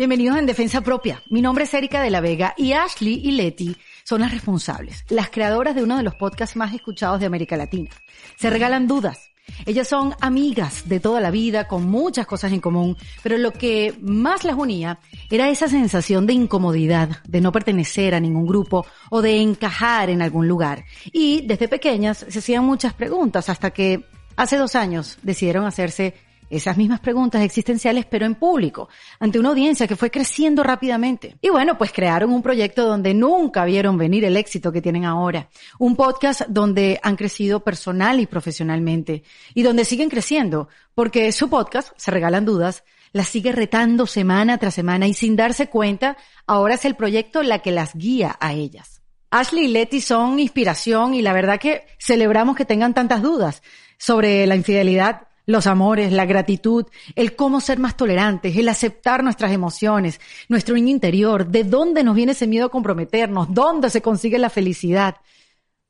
Bienvenidos en Defensa Propia. Mi nombre es Erika de la Vega y Ashley y Leti son las responsables, las creadoras de uno de los podcasts más escuchados de América Latina. Se regalan dudas. Ellas son amigas de toda la vida, con muchas cosas en común, pero lo que más las unía era esa sensación de incomodidad, de no pertenecer a ningún grupo o de encajar en algún lugar. Y desde pequeñas se hacían muchas preguntas hasta que hace dos años decidieron hacerse esas mismas preguntas existenciales, pero en público, ante una audiencia que fue creciendo rápidamente. Y bueno, pues crearon un proyecto donde nunca vieron venir el éxito que tienen ahora. Un podcast donde han crecido personal y profesionalmente y donde siguen creciendo, porque su podcast, Se Regalan Dudas, las sigue retando semana tras semana y sin darse cuenta, ahora es el proyecto la que las guía a ellas. Ashley y Letty son inspiración y la verdad que celebramos que tengan tantas dudas sobre la infidelidad, los amores, la gratitud, el cómo ser más tolerantes, el aceptar nuestras emociones, nuestro niño interior, de dónde nos viene ese miedo a comprometernos, dónde se consigue la felicidad.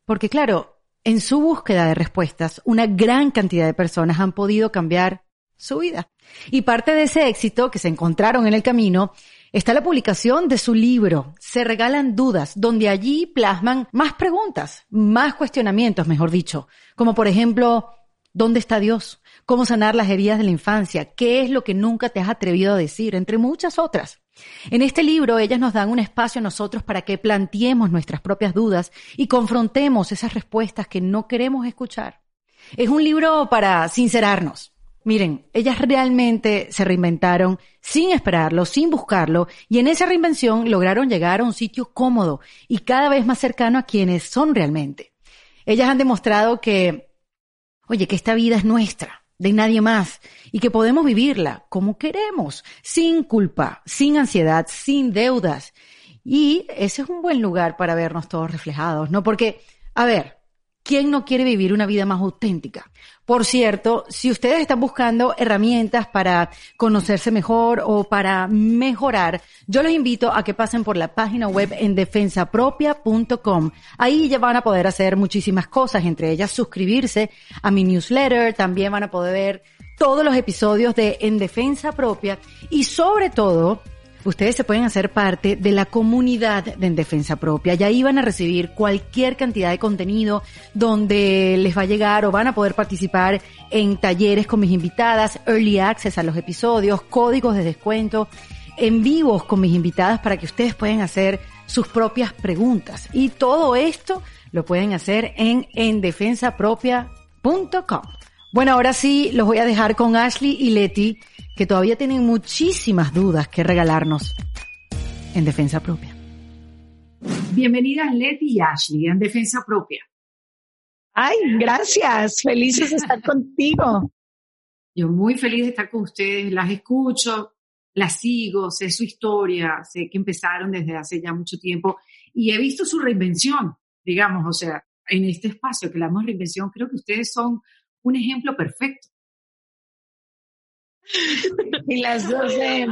Porque claro, en su búsqueda de respuestas, una gran cantidad de personas han podido cambiar su vida. Y parte de ese éxito que se encontraron en el camino está la publicación de su libro, Se regalan dudas, donde allí plasman más preguntas, más cuestionamientos, mejor dicho, como por ejemplo, ¿dónde está Dios? Cómo sanar las heridas de la infancia, qué es lo que nunca te has atrevido a decir, entre muchas otras. En este libro ellas nos dan un espacio a nosotros para que planteemos nuestras propias dudas y confrontemos esas respuestas que no queremos escuchar. Es un libro para sincerarnos. Miren, ellas realmente se reinventaron sin esperarlo, sin buscarlo, y en esa reinvención lograron llegar a un sitio cómodo y cada vez más cercano a quienes son realmente. Ellas han demostrado que, oye, que esta vida es nuestra, de nadie más y que podemos vivirla como queremos, sin culpa, sin ansiedad, sin deudas. Y ese es un buen lugar para vernos todos reflejados, ¿no? Porque, a ver, ¿quién no quiere vivir una vida más auténtica? Por cierto, si ustedes están buscando herramientas para conocerse mejor o para mejorar, yo los invito a que pasen por la página web en defensapropia.com. Ahí ya van a poder hacer muchísimas cosas, entre ellas suscribirse a mi newsletter, también van a poder ver todos los episodios de En Defensa Propia y sobre todo ustedes se pueden hacer parte de la comunidad de En Defensa Propia y ahí van a recibir cualquier cantidad de contenido donde les va a llegar o van a poder participar en talleres con mis invitadas, early access a los episodios, códigos de descuento, en vivos con mis invitadas para que ustedes puedan hacer sus propias preguntas. Y todo esto lo pueden hacer en endefensapropia.com. Bueno, ahora sí los voy a dejar con Ashley y Leti que todavía tienen muchísimas dudas que regalarnos en defensa propia. Bienvenidas Leti y Ashley en defensa propia. Ay, gracias. Felices de estar contigo. Yo muy feliz de estar con ustedes. Las escucho, las sigo, sé su historia, sé que empezaron desde hace ya mucho tiempo y he visto su reinvención, digamos, o sea, en este espacio que la hemos reinvención, creo que ustedes son un ejemplo perfecto y las dos de...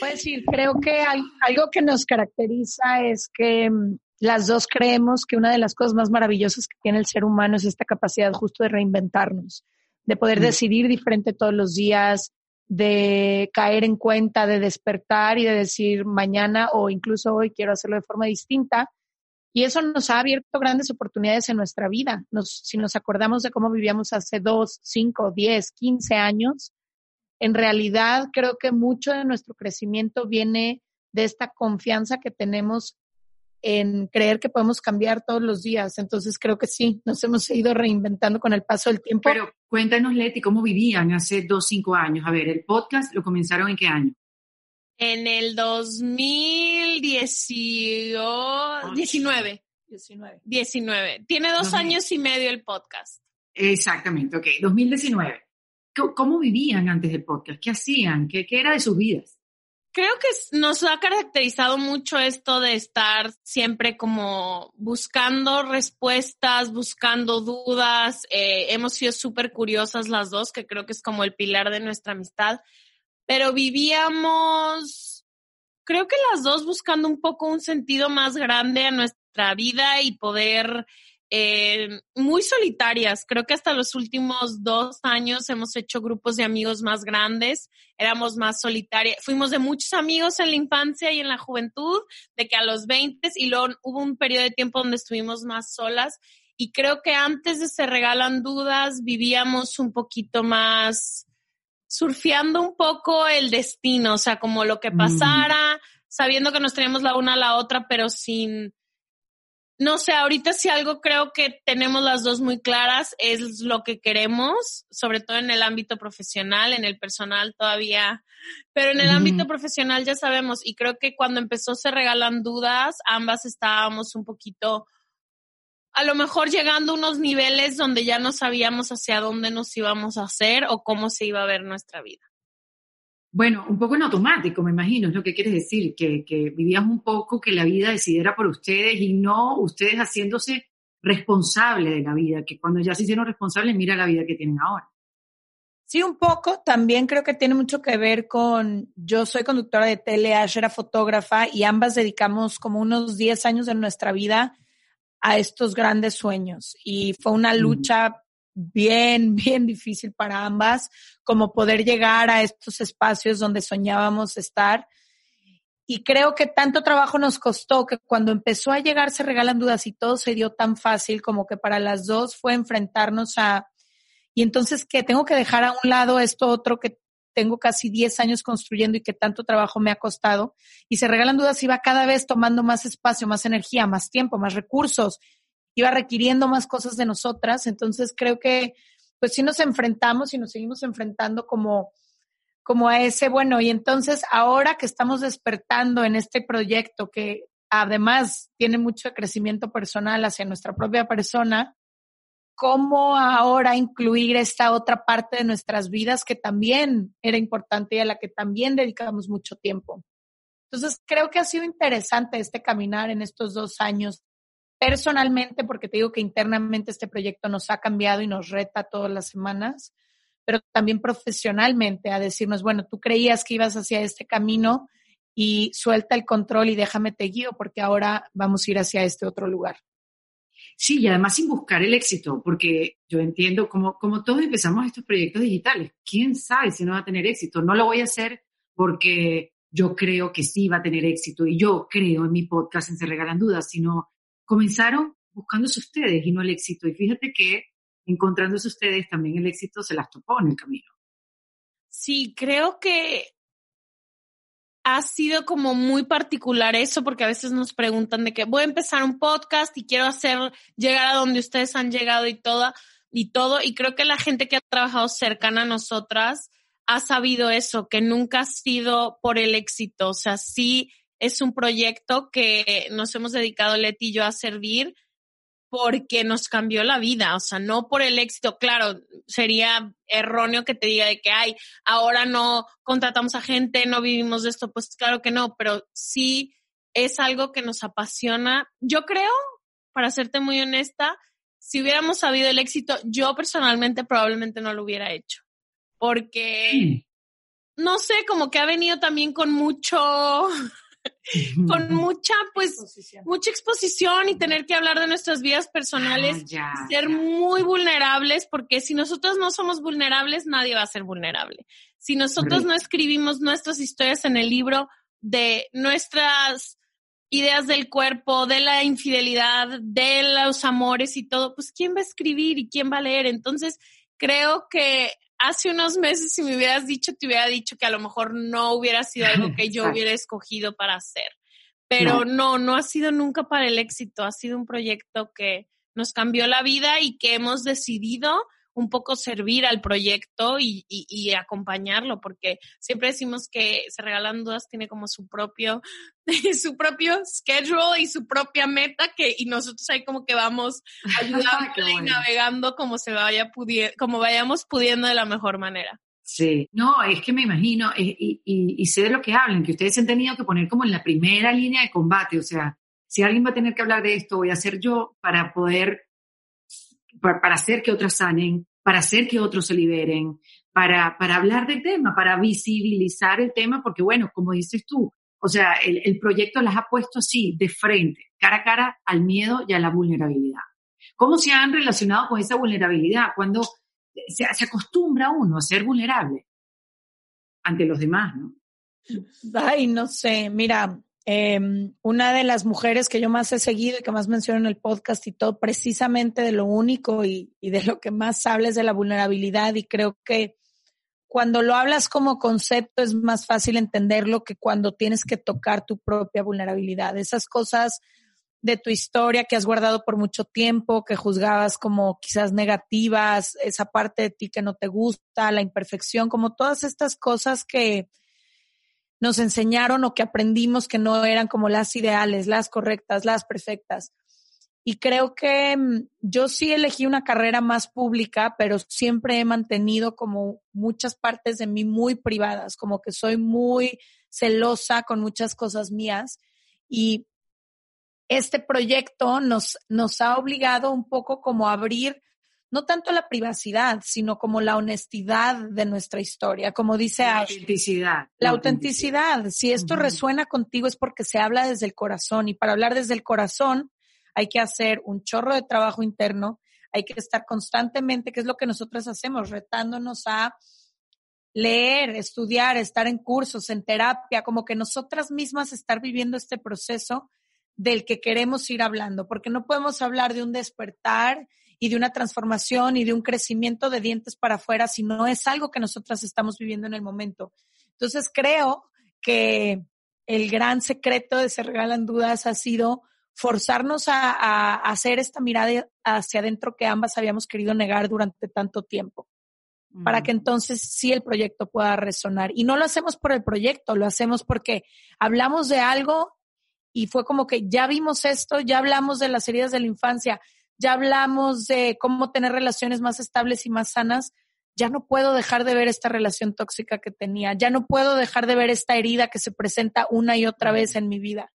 Pues decir, creo que hay, algo que nos caracteriza es que mm, las dos creemos que una de las cosas más maravillosas que tiene el ser humano es esta capacidad justo de reinventarnos, de poder decidir diferente todos los días, de caer en cuenta, de despertar y de decir mañana o incluso hoy quiero hacerlo de forma distinta y eso nos ha abierto grandes oportunidades en nuestra vida. si nos acordamos de cómo vivíamos hace dos, cinco, diez, quince años, en realidad creo que mucho de nuestro crecimiento viene de esta confianza que tenemos en creer que podemos cambiar todos los días. Entonces creo que sí, nos hemos ido reinventando con el paso del tiempo. Pero cuéntanos, Leti, ¿cómo vivían hace dos, cinco años? A ver, el podcast lo comenzaron en qué año? En el 2019. 19. 19. Tiene dos años y medio el podcast. Exactamente, ok. 2019. ¿Cómo vivían antes del podcast? ¿Qué hacían? ¿Qué, qué era de sus vidas? Creo que nos ha caracterizado mucho esto de estar siempre como buscando respuestas, buscando dudas. Eh, hemos sido súper curiosas las dos, que creo que es como el pilar de nuestra amistad pero vivíamos, creo que las dos buscando un poco un sentido más grande a nuestra vida y poder eh, muy solitarias. Creo que hasta los últimos dos años hemos hecho grupos de amigos más grandes, éramos más solitarias. Fuimos de muchos amigos en la infancia y en la juventud, de que a los 20 y luego hubo un periodo de tiempo donde estuvimos más solas. Y creo que antes de Se Regalan Dudas vivíamos un poquito más surfeando un poco el destino, o sea, como lo que mm. pasara, sabiendo que nos teníamos la una a la otra, pero sin no sé, ahorita sí algo creo que tenemos las dos muy claras es lo que queremos, sobre todo en el ámbito profesional, en el personal todavía, pero en el ámbito profesional ya sabemos y creo que cuando empezó se regalan dudas, ambas estábamos un poquito a lo mejor llegando a unos niveles donde ya no sabíamos hacia dónde nos íbamos a hacer o cómo se iba a ver nuestra vida. Bueno, un poco en automático, me imagino, es lo que quieres decir, que, que vivías un poco que la vida decidiera por ustedes y no ustedes haciéndose responsables de la vida, que cuando ya se hicieron responsables, mira la vida que tienen ahora. Sí, un poco. También creo que tiene mucho que ver con, yo soy conductora de tele, Ash era fotógrafa y ambas dedicamos como unos 10 años de nuestra vida a estos grandes sueños. Y fue una lucha bien, bien difícil para ambas, como poder llegar a estos espacios donde soñábamos estar. Y creo que tanto trabajo nos costó que cuando empezó a llegar se regalan dudas y todo se dio tan fácil como que para las dos fue enfrentarnos a, y entonces que tengo que dejar a un lado esto otro que tengo casi 10 años construyendo y que tanto trabajo me ha costado. Y se regalan dudas y va cada vez tomando más espacio, más energía, más tiempo, más recursos iba requiriendo más cosas de nosotras. Entonces creo que pues sí nos enfrentamos y nos seguimos enfrentando como, como a ese, bueno, y entonces ahora que estamos despertando en este proyecto que además tiene mucho crecimiento personal hacia nuestra propia persona, ¿cómo ahora incluir esta otra parte de nuestras vidas que también era importante y a la que también dedicamos mucho tiempo? Entonces, creo que ha sido interesante este caminar en estos dos años personalmente, porque te digo que internamente este proyecto nos ha cambiado y nos reta todas las semanas, pero también profesionalmente a decirnos, bueno, tú creías que ibas hacia este camino y suelta el control y déjame te guío porque ahora vamos a ir hacia este otro lugar. Sí, y además sin buscar el éxito, porque yo entiendo como, como todos empezamos estos proyectos digitales, ¿quién sabe si no va a tener éxito? No lo voy a hacer porque yo creo que sí va a tener éxito y yo creo en mi podcast en Se Regalan Dudas, sino comenzaron buscándose ustedes y no el éxito. Y fíjate que encontrándose ustedes también el éxito se las topó en el camino. Sí, creo que ha sido como muy particular eso, porque a veces nos preguntan de que voy a empezar un podcast y quiero hacer, llegar a donde ustedes han llegado y todo, y todo. Y creo que la gente que ha trabajado cercana a nosotras ha sabido eso, que nunca ha sido por el éxito. O sea, sí es un proyecto que nos hemos dedicado Leti y yo a servir porque nos cambió la vida, o sea, no por el éxito. Claro, sería erróneo que te diga de que, ay, ahora no contratamos a gente, no vivimos de esto, pues claro que no, pero sí es algo que nos apasiona. Yo creo, para serte muy honesta, si hubiéramos sabido el éxito, yo personalmente probablemente no lo hubiera hecho, porque, no sé, como que ha venido también con mucho con mucha, pues, mucha exposición y tener que hablar de nuestras vidas personales, ah, ser muy vulnerables, porque si nosotros no somos vulnerables, nadie va a ser vulnerable. Si nosotros no escribimos nuestras historias en el libro de nuestras ideas del cuerpo, de la infidelidad, de los amores y todo, pues ¿quién va a escribir y quién va a leer? Entonces, creo que hace unos meses si me hubieras dicho, te hubiera dicho que a lo mejor no hubiera sido algo que yo hubiera escogido para hacer. Pero no. no, ha sido nunca para el éxito, ha sido un proyecto que nos cambió la vida y que hemos decidido un poco servir al proyecto y, y, acompañarlo, porque siempre decimos que Se Regalan Dudas tiene como su propio, su propio schedule y su propia meta, que, y nosotros ahí como que vamos ayudando y navegando como se vaya pudiendo, como vayamos pudiendo de la mejor manera. Sí, no, es que me imagino, y, y, y sé de lo que hablan, que ustedes se han tenido que poner como en la primera línea de combate, o sea, si alguien va a tener que hablar de esto, voy a ser yo para poder para, hacer que otras sanen, para hacer que otros se liberen, para, para hablar del tema, para visibilizar el tema, porque bueno, como dices tú, o sea, el, el proyecto las ha puesto así, de frente, cara a cara al miedo y a la vulnerabilidad. ¿Cómo se han relacionado con esa vulnerabilidad? Cuando se, se acostumbra uno a ser vulnerable ante los demás, ¿no? Ay, no sé, mira, Em, una de las mujeres que yo más he seguido y que más menciono en el podcast y todo, precisamente de lo único y, de lo que más habla es de la vulnerabilidad y creo que cuando lo hablas como concepto es más fácil entenderlo que cuando tienes que tocar tu propia vulnerabilidad. Esas cosas de tu historia que has guardado por mucho tiempo, que juzgabas como quizás negativas, esa parte de ti que no te gusta, la imperfección, como todas estas cosas que, nos enseñaron o que aprendimos que no eran como las ideales, las correctas, las perfectas. Y creo que mm, yo sí elegí una carrera más pública, pero siempre he mantenido como muchas partes de mí muy privadas, como que soy muy celosa con muchas cosas mías. Y este proyecto nos, nos ha obligado un poco como a abrir no tanto la privacidad, sino como la honestidad de nuestra historia, como dice la Autenticidad. La, autenticidad. Si esto resuena contigo es porque se habla desde el corazón y para hablar desde el corazón hay que hacer un chorro de trabajo interno, hay que estar constantemente, que es lo que nosotros hacemos, retándonos a leer, estudiar, estar en cursos, en terapia, como que nosotras mismas estar viviendo este proceso del que queremos ir hablando, porque no podemos hablar de un despertar y de una transformación y de un crecimiento de dientes para afuera, si no es algo que nosotras estamos viviendo en el momento. Entonces creo que el gran secreto de Se Regalan Dudas ha sido forzarnos a, hacer esta mirada hacia adentro que ambas habíamos querido negar durante tanto tiempo, para que entonces sí el proyecto pueda resonar. Y no lo hacemos por el proyecto, lo hacemos porque hablamos de algo y fue como que ya vimos esto, ya hablamos de las heridas de la infancia, ya hablamos de cómo tener relaciones más estables y más sanas, ya no puedo dejar de ver esta relación tóxica que tenía, ya no puedo dejar de ver esta herida que se presenta una y otra vez en mi vida.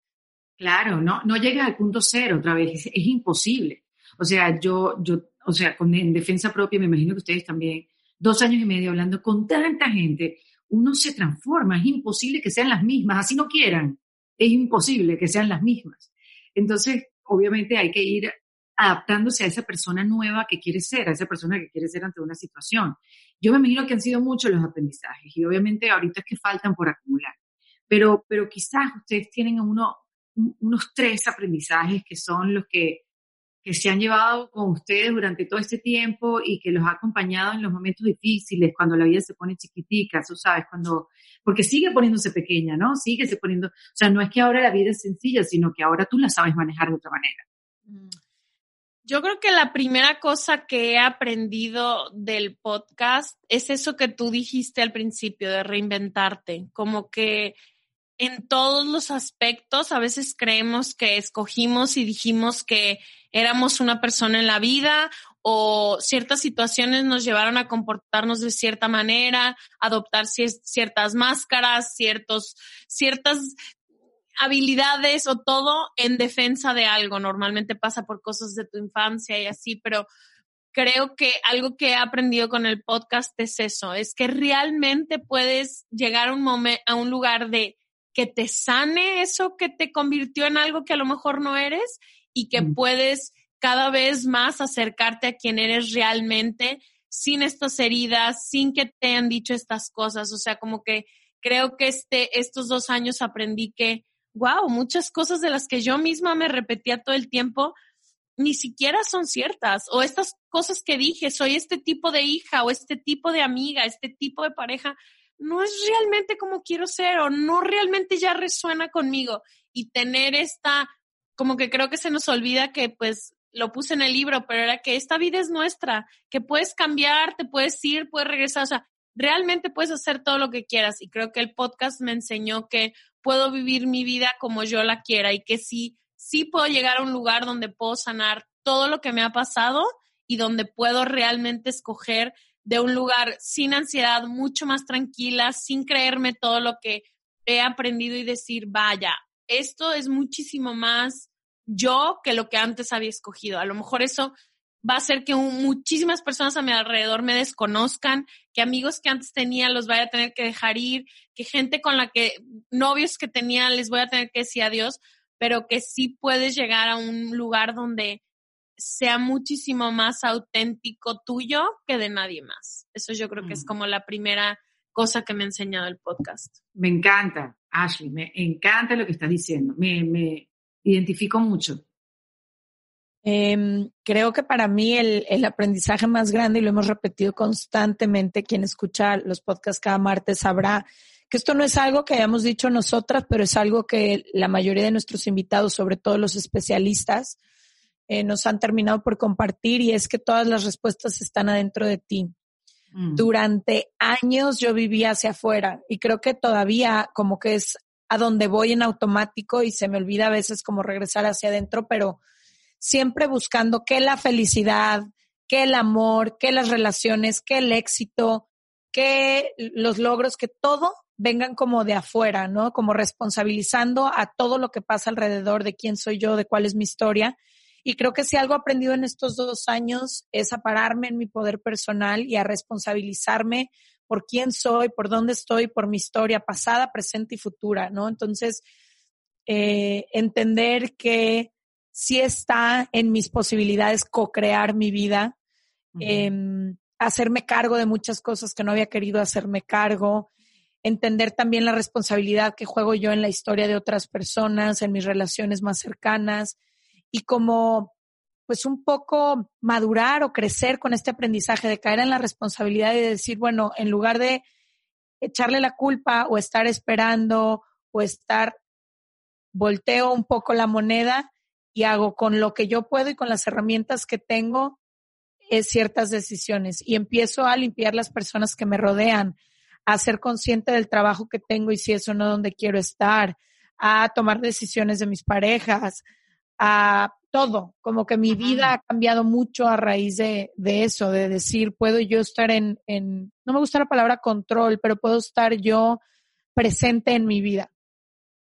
Claro, no, no llegas al punto cero otra vez, es, imposible. O sea, yo, yo, o sea, con, en defensa propia, me imagino que ustedes también, dos años y medio hablando con tanta gente, uno se transforma, es imposible que sean las mismas, así no quieran, es imposible que sean las mismas. Entonces, obviamente hay que ir adaptándose a esa persona nueva que quiere ser, a esa persona que quiere ser ante una situación. Yo me imagino que han sido muchos los aprendizajes y obviamente ahorita es que faltan por acumular, pero, pero quizás ustedes tienen uno, unos tres aprendizajes que son los que, que se han llevado con ustedes durante todo este tiempo y que los ha acompañado en los momentos difíciles, cuando la vida se pone chiquitica, tú sabes, cuando, porque sigue poniéndose pequeña, ¿no? Sigue se poniendo, o sea, no es que ahora la vida es sencilla, sino que ahora tú la sabes manejar de otra manera. Yo creo que la primera cosa que he aprendido del podcast es eso que tú dijiste al principio, de reinventarte, como que en todos los aspectos a veces creemos que escogimos y dijimos que éramos una persona en la vida o ciertas situaciones nos llevaron a comportarnos de cierta manera, adoptar ciertas máscaras, ciertos, ciertas habilidades o todo en defensa de algo. Normalmente pasa por cosas de tu infancia y así, pero creo que algo que he aprendido con el podcast es eso, es que realmente puedes llegar a un momento, a un lugar de que te sane eso que te convirtió en algo que a lo mejor no eres y que mm. puedes cada vez más acercarte a quien eres realmente sin estas heridas, sin que te hayan dicho estas cosas. O sea, como que creo que este, estos dos años aprendí que wow, muchas cosas de las que yo misma me repetía todo el tiempo ni siquiera son ciertas. O estas cosas que dije, soy este tipo de hija o este tipo de amiga, este tipo de pareja, no es realmente como quiero ser o no realmente ya resuena conmigo. Y tener esta, como que creo que se nos olvida que pues lo puse en el libro, pero era que esta vida es nuestra, que puedes cambiar, te puedes ir, puedes regresar, o sea, realmente puedes hacer todo lo que quieras. Y creo que el podcast me enseñó que puedo vivir mi vida como yo la quiera y que sí, sí puedo llegar a un lugar donde puedo sanar todo lo que me ha pasado y donde puedo realmente escoger de un lugar sin ansiedad, mucho más tranquila, sin creerme todo lo que he aprendido y decir, vaya, esto es muchísimo más yo que lo que antes había escogido. A lo mejor eso va a hacer que muchísimas personas a mi alrededor me desconozcan, que amigos que antes tenía los vaya a tener que dejar ir, que gente con la que, novios que tenía les voy a tener que decir adiós, pero que sí puedes llegar a un lugar donde sea muchísimo más auténtico tuyo que de nadie más. Eso yo creo que es Mm. como la primera cosa que me ha enseñado el podcast. Me encanta, Ashley, me encanta lo que estás diciendo. Me, me identifico mucho. Em, creo que para mí el, el aprendizaje más grande, y lo hemos repetido constantemente, quien escucha los podcasts cada martes sabrá que esto no es algo que hayamos dicho nosotras, pero es algo que la mayoría de nuestros invitados, sobre todo los especialistas, eh, nos han terminado por compartir y es que todas las respuestas están adentro de ti. Mm. Durante años yo vivía hacia afuera y creo que todavía como que es a donde voy en automático y se me olvida a veces como regresar hacia adentro, pero siempre buscando que la felicidad, que el amor, que las relaciones, que el éxito, que los logros, que todo vengan como de afuera, ¿no? Como responsabilizando a todo lo que pasa alrededor de quién soy yo, de cuál es mi historia. Y creo que si algo he aprendido en estos dos años es a pararme en mi poder personal y a responsabilizarme por quién soy, por dónde estoy, por mi historia pasada, presente y futura, ¿no? Entonces, eh, entender que sí está en mis posibilidades co-crear mi vida, em, hacerme cargo de muchas cosas que no había querido hacerme cargo, entender también la responsabilidad que juego yo en la historia de otras personas, en mis relaciones más cercanas y como pues un poco madurar o crecer con este aprendizaje de caer en la responsabilidad y de decir, bueno, en lugar de echarle la culpa o estar esperando o estar, volteo un poco la moneda y hago con lo que yo puedo y con las herramientas que tengo es ciertas decisiones. Y empiezo a limpiar las personas que me rodean, a ser consciente del trabajo que tengo y si eso no donde quiero estar, a tomar decisiones de mis parejas, a todo, como que mi vida ha cambiado mucho a raíz de, de eso, de decir, puedo yo estar en, en, no me gusta la palabra control, pero puedo estar yo presente en mi vida.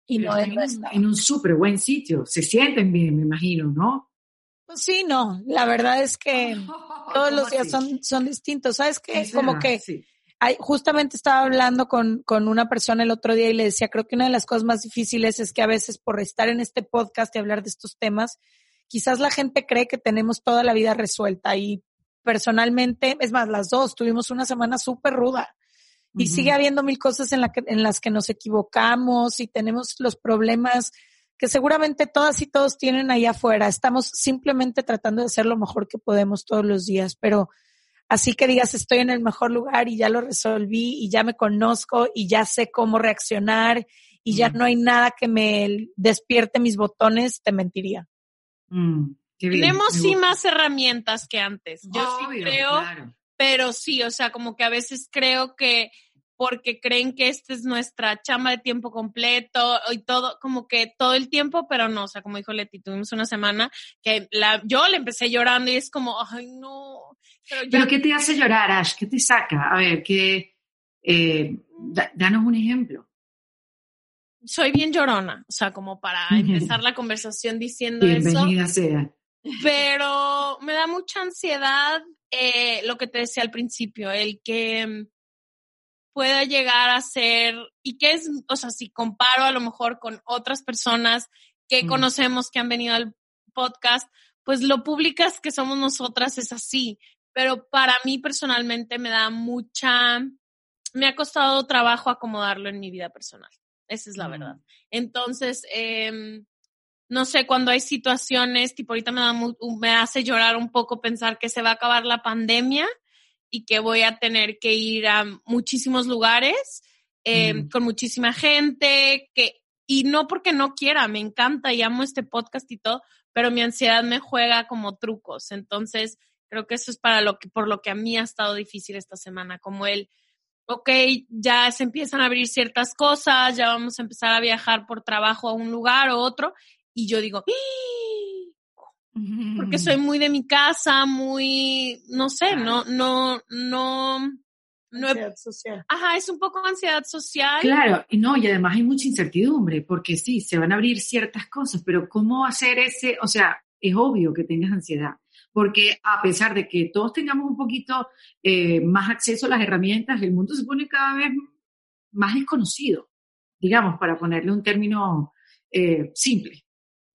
Y no están en, en, un, en un súper buen sitio. Se sienten bien, me imagino, ¿no? Pues sí, no, la verdad es que todos los ¿Cómo días son, son distintos. ¿Sabes qué? ¿Qué Como que Sí. hay, justamente estaba hablando con, con una persona el otro día y le decía, creo que una de las cosas más difíciles es que a veces por estar en este podcast y hablar de estos temas, quizás la gente cree que tenemos toda la vida resuelta y personalmente, es más, las dos tuvimos una semana súper ruda y sigue habiendo mil cosas en, la que, en las que nos equivocamos y tenemos los problemas que seguramente todas y todos tienen allá afuera. Estamos simplemente tratando de hacer lo mejor que podemos todos los días, pero así que digas estoy en el mejor lugar y ya lo resolví y ya me conozco y ya sé cómo reaccionar y ya Mm. no hay nada que me despierte mis botones, te mentiría. Mm, bien, Tenemos me sí más herramientas que antes. Yo sí creo, claro. pero sí, o sea, como que a veces creo que porque creen que esta es nuestra chamba de tiempo completo y todo, como que todo el tiempo, pero no, o sea, como dijo Leti, tuvimos una semana que la, yo le empecé llorando y es como, ay, no, pero ya ¿Pero qué te hace llorar, Ash? ¿Qué te saca? A ver, que, eh, da- danos un ejemplo. soy bien llorona, o sea, como para empezar la conversación diciendo eso. Bienvenida sea. pero me da mucha ansiedad eh, lo que te decía al principio, el que mm, pueda llegar a ser, y que es, o sea, si comparo a lo mejor con otras personas que Mm. conocemos que han venido al podcast, pues lo públicas que somos nosotras es así, pero para mí personalmente me da mucha, me ha costado trabajo acomodarlo en mi vida personal, esa es la Mm. verdad. Entonces, em, no sé, cuando hay situaciones, tipo ahorita me, da me hace llorar un poco pensar que se va a acabar la pandemia y que voy a tener que ir a muchísimos lugares eh, Mm. con muchísima gente, que, y no porque no quiera, me encanta y amo este podcast y todo, pero mi ansiedad me juega como trucos. Entonces, creo que eso es para lo que, por lo que a mí ha estado difícil esta semana, como el, ok, ya se empiezan a abrir ciertas cosas, ya vamos a empezar a viajar por trabajo a un lugar o otro, y yo digo, "¡Ih!", porque soy muy de mi casa, muy, no sé, no, no, no, no, Ansiedad social. ajá, es un poco ansiedad social. Claro, y no, y además hay mucha incertidumbre, porque sí, se van a abrir ciertas cosas, pero ¿cómo hacer ese? O sea, es obvio que tengas ansiedad, porque a pesar de que todos tengamos un poquito eh, más acceso a las herramientas, el mundo se pone cada vez más desconocido, digamos, para ponerle un término eh, simple.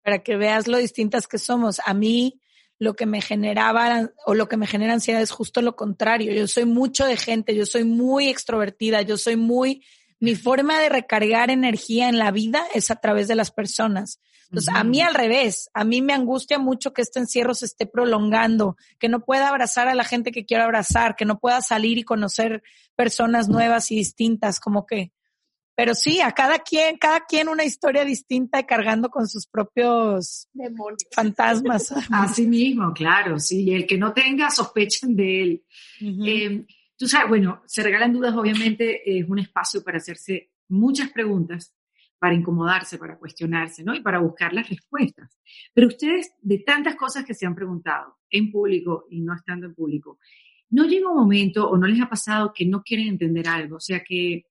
Para que veas lo distintas que somos. A mí lo que me generaba o lo que me genera ansiedad es justo lo contrario. Yo soy mucho de gente, yo soy muy extrovertida, yo soy muy, mi forma de recargar energía en la vida es a través de las personas. Entonces, a mí al revés, a mí me angustia mucho que este encierro se esté prolongando, que no pueda abrazar a la gente que quiero abrazar, que no pueda salir y conocer personas nuevas y distintas, como que pero sí, a cada quien, cada quien una historia distinta y cargando con sus propios Demonios. fantasmas. Así mismo, claro, sí. El que no tenga, sospechen de él. Eh, tú sabes, bueno, se regalan dudas, obviamente, es un espacio para hacerse muchas preguntas, para incomodarse, para cuestionarse, ¿no? Y para buscar las respuestas. Pero ustedes, de tantas cosas que se han preguntado en público y no estando en público, ¿no llega un momento o no les ha pasado que no quieren entender algo? O sea, que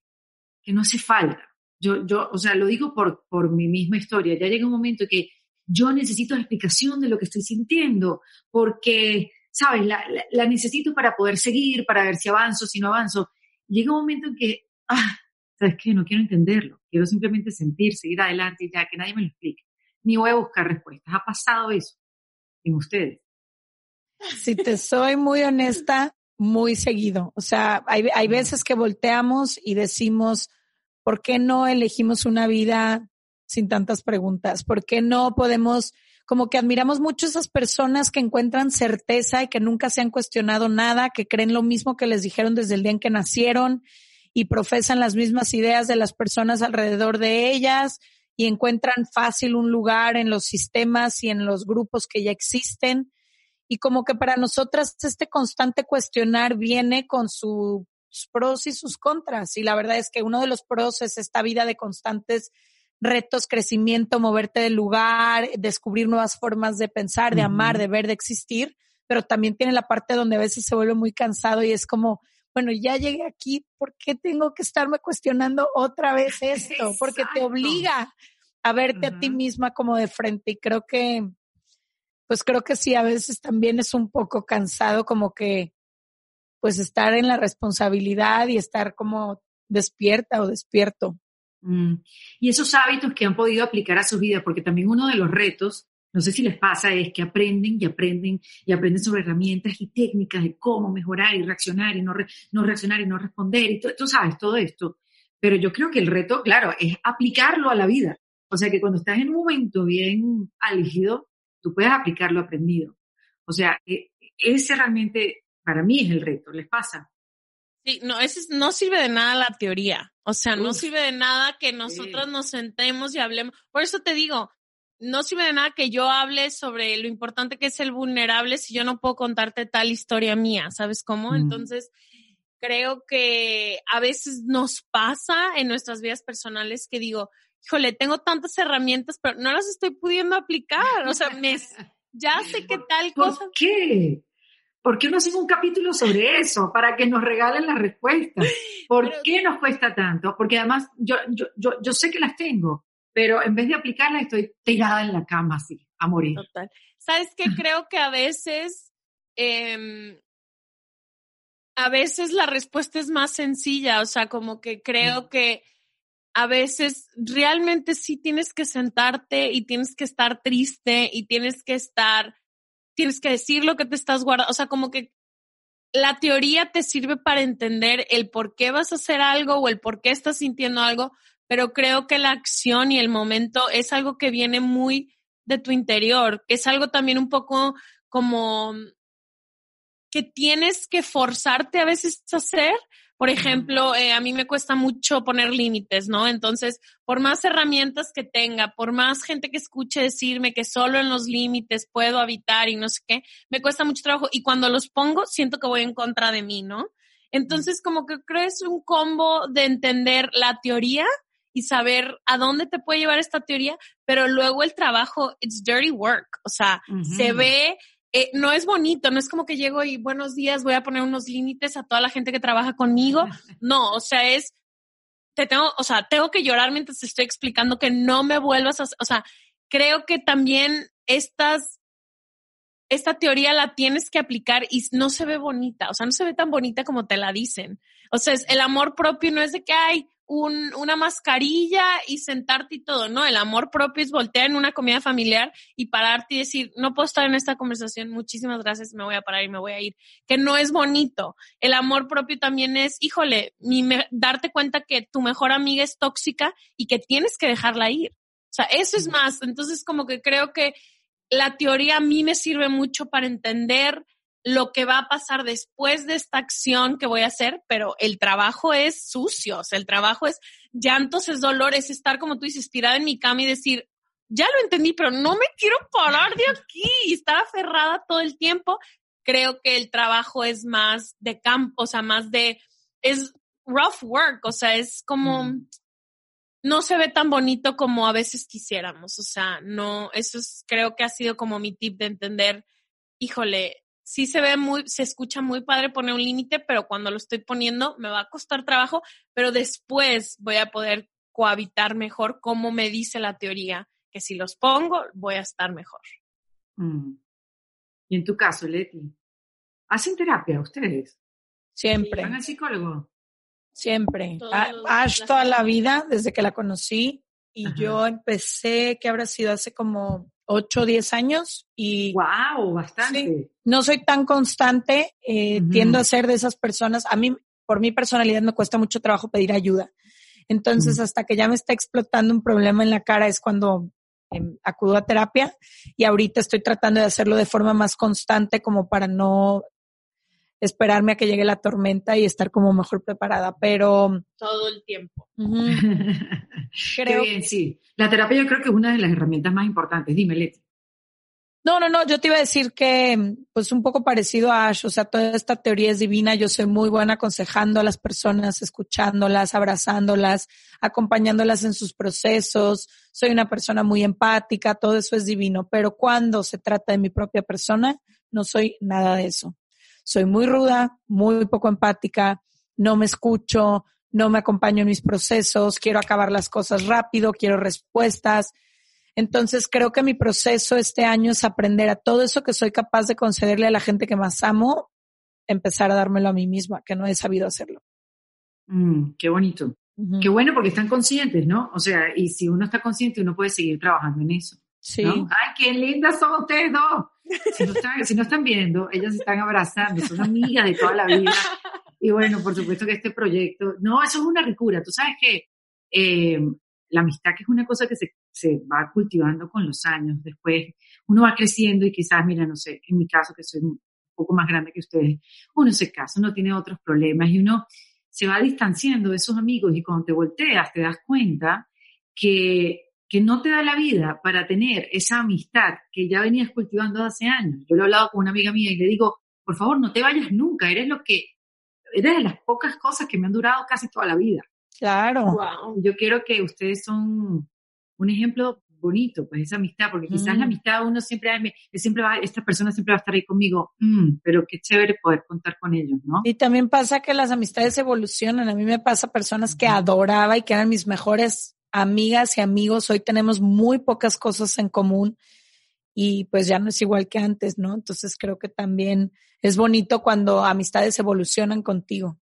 que no hace falta. Yo, yo, o sea, lo digo por, por mi misma historia. Ya llega un momento que yo necesito la explicación de lo que estoy sintiendo, porque, ¿sabes? La, la, necesito para poder seguir, para ver si avanzo, si no avanzo. Llega un momento en que, ah, ¿sabes qué? No quiero entenderlo. Quiero simplemente sentir, seguir adelante y ya, que nadie me lo explique. Ni voy a buscar respuestas. Ha pasado eso en ustedes. Si te soy muy honesta, muy seguido. O sea, hay, hay veces que volteamos y decimos, ¿por qué no elegimos una vida sin tantas preguntas? ¿Por qué no podemos, como que admiramos mucho esas personas que encuentran certeza y que nunca se han cuestionado nada, que creen lo mismo que les dijeron desde el día en que nacieron y profesan las mismas ideas de las personas alrededor de ellas y encuentran fácil un lugar en los sistemas y en los grupos que ya existen? Y como que para nosotras este constante cuestionar viene con sus pros y sus contras. Y la verdad es que uno de los pros es esta vida de constantes retos, crecimiento, moverte del lugar, descubrir nuevas formas de pensar, de amar, de ver, de existir, pero también tiene la parte donde a veces se vuelve muy cansado y es como, bueno, ya llegué aquí, ¿por qué tengo que estarme cuestionando otra vez esto? Porque te obliga a verte a ti misma como de frente y creo que pues creo que sí, a veces también es un poco cansado como que, pues estar en la responsabilidad y estar como despierta o despierto. Mm. Y esos hábitos que han podido aplicar a su vida, porque también uno de los retos, no sé si les pasa, es que aprenden y aprenden y aprenden sobre herramientas y técnicas de cómo mejorar y reaccionar y no, no reaccionar y no responder y tú sabes todo esto. Pero yo creo que el reto, claro, es aplicarlo a la vida. O sea que cuando estás en un momento bien álgido, tú puedes aplicar lo aprendido. O sea, e, ese realmente para mí es el reto, ¿les pasa? Sí, no, ese no sirve de nada la teoría. O sea, no sirve de nada que nosotros nos sentemos y hablemos. Por eso te digo, no sirve de nada que yo hable sobre lo importante que es el vulnerable si yo no puedo contarte tal historia mía, ¿sabes cómo? Entonces, creo que a veces nos pasa en nuestras vidas personales que digo, híjole, tengo tantas herramientas, pero no las estoy pudiendo aplicar. O sea, me, ya sé qué tal cosa. ¿Por qué? ¿Por qué no hacen un capítulo sobre eso? Para que nos regalen las respuestas. ¿Por qué nos cuesta tanto? Porque además yo, yo, yo, yo, sé que las tengo, pero en vez de aplicarlas estoy tirada en la cama así, a morir. Total. ¿Sabes qué? Creo que a veces, eh, a veces la respuesta es más sencilla. O sea, como que creo que a veces realmente sí tienes que sentarte y tienes que estar triste y tienes que estar, tienes que decir lo que te estás guardando. O sea, como que la teoría te sirve para entender el por qué vas a hacer algo o el por qué estás sintiendo algo, pero creo que la acción y el momento es algo que viene muy de tu interior, que es algo también un poco como que tienes que forzarte a veces a hacer, por ejemplo, eh, a mí me cuesta mucho poner límites, ¿no? Entonces, por más herramientas que tenga, por más gente que escuche decirme que solo en los límites puedo habitar y no sé qué, me cuesta mucho trabajo. Y cuando los pongo, siento que voy en contra de mí, ¿no? Entonces, como que crees un combo de entender la teoría y saber a dónde te puede llevar esta teoría, pero luego el trabajo, it's dirty work, o sea, se ve eh, no es bonito, no es como que llego y buenos días, voy a poner unos límites a toda la gente que trabaja conmigo. No, o sea, es, te tengo, o sea, tengo que llorar mientras te estoy explicando que no me vuelvas a, o sea, creo que también estas, esta teoría la tienes que aplicar y no se ve bonita, o sea, no se ve tan bonita como te la dicen. O sea, el amor propio no es de que, hay un, una mascarilla y sentarte y todo, ¿no? El amor propio es voltear en una comida familiar y pararte y decir, no puedo estar en esta conversación, muchísimas gracias, me voy a parar y me voy a ir, que no es bonito. El amor propio también es, híjole, mi darte cuenta que tu mejor amiga es tóxica y que tienes que dejarla ir. O sea, eso es más. Entonces, como que creo que la teoría a mí me sirve mucho para entender lo que va a pasar después de esta acción que voy a hacer, pero el trabajo es sucio, o sea, el trabajo es llantos, es dolor, es estar, como tú dices, tirada en mi cama y decir, ya lo entendí, pero no me quiero parar de aquí y estar aferrada todo el tiempo. Creo que el trabajo es más de campo, o sea, más de, es rough work, o sea, es como, no se ve tan bonito como a veces quisiéramos, o sea, no, eso es, creo que ha sido como mi tip de entender, híjole, sí se ve muy, se escucha muy padre poner un límite, pero cuando lo estoy poniendo me va a costar trabajo, pero después voy a poder cohabitar mejor como me dice la teoría, que si los pongo voy a estar mejor. Mm. Y en tu caso, Leti, ¿hacen terapia ustedes? Siempre. ¿Van al psicólogo? Siempre. Ash toda la vida, desde que la conocí, y yo empecé, que habrá sido hace como 8 o 10 años y... ¡Wow! Bastante. no soy tan constante, eh, tiendo a ser de esas personas. A mí, por mi personalidad, me cuesta mucho trabajo pedir ayuda. Entonces, hasta que ya me está explotando un problema en la cara es cuando em, acudo a terapia y ahorita estoy tratando de hacerlo de forma más constante como para no esperarme a que llegue la tormenta y estar como mejor preparada, pero... Todo el tiempo. creo... Qué bien, sí. La terapia yo creo que es una de las herramientas más importantes. Dime, Leti. No, no, no, yo te iba a decir que, pues un poco parecido a Ash, o sea, toda esta teoría es divina, yo soy muy buena aconsejando a las personas, escuchándolas, abrazándolas, acompañándolas en sus procesos, soy una persona muy empática, todo eso es divino, pero cuando se trata de mi propia persona, no soy nada de eso. Soy muy ruda, muy poco empática, no me escucho, no me acompaño en mis procesos, quiero acabar las cosas rápido, quiero respuestas. Entonces creo que mi proceso este año es aprender a todo eso que soy capaz de concederle a la gente que más amo, empezar a dármelo a mí misma, que no he sabido hacerlo. Mm, qué bonito. Qué bueno porque están conscientes, ¿no? O sea, y si uno está consciente, uno puede seguir trabajando en eso. Sí. Ay, qué lindas son ustedes dos. Si no, están, no están viendo, ellas se están abrazando, son amigas de toda la vida. Y bueno, por supuesto que este proyecto, no, eso es una ricura. Tú sabes que eh, la amistad que es una cosa que se, se va cultivando con los años. Después uno va creciendo y quizás, mira, no sé, en mi caso que soy un poco más grande que ustedes, uno se casa, uno tiene otros problemas y uno se va distanciando de esos amigos y cuando te volteas te das cuenta que, que no te da la vida para tener esa amistad que ya venías cultivando hace años. Yo lo he hablado con una amiga mía y le digo, por favor, no te vayas nunca, eres lo que es de las pocas cosas que me han durado casi toda la vida. Claro. Yo quiero que ustedes son un ejemplo bonito, pues esa amistad, porque quizás la mm. amistad uno siempre, siempre va, esta persona siempre va a estar ahí conmigo, mm, pero qué chévere poder contar con ellos, ¿no? Y también pasa que las amistades evolucionan. A mí me pasa personas que adoraba y que eran mis mejores amigas y amigos. Hoy tenemos muy pocas cosas en común y pues ya no es igual que antes, ¿no? Entonces creo que también es bonito cuando amistades evolucionan contigo.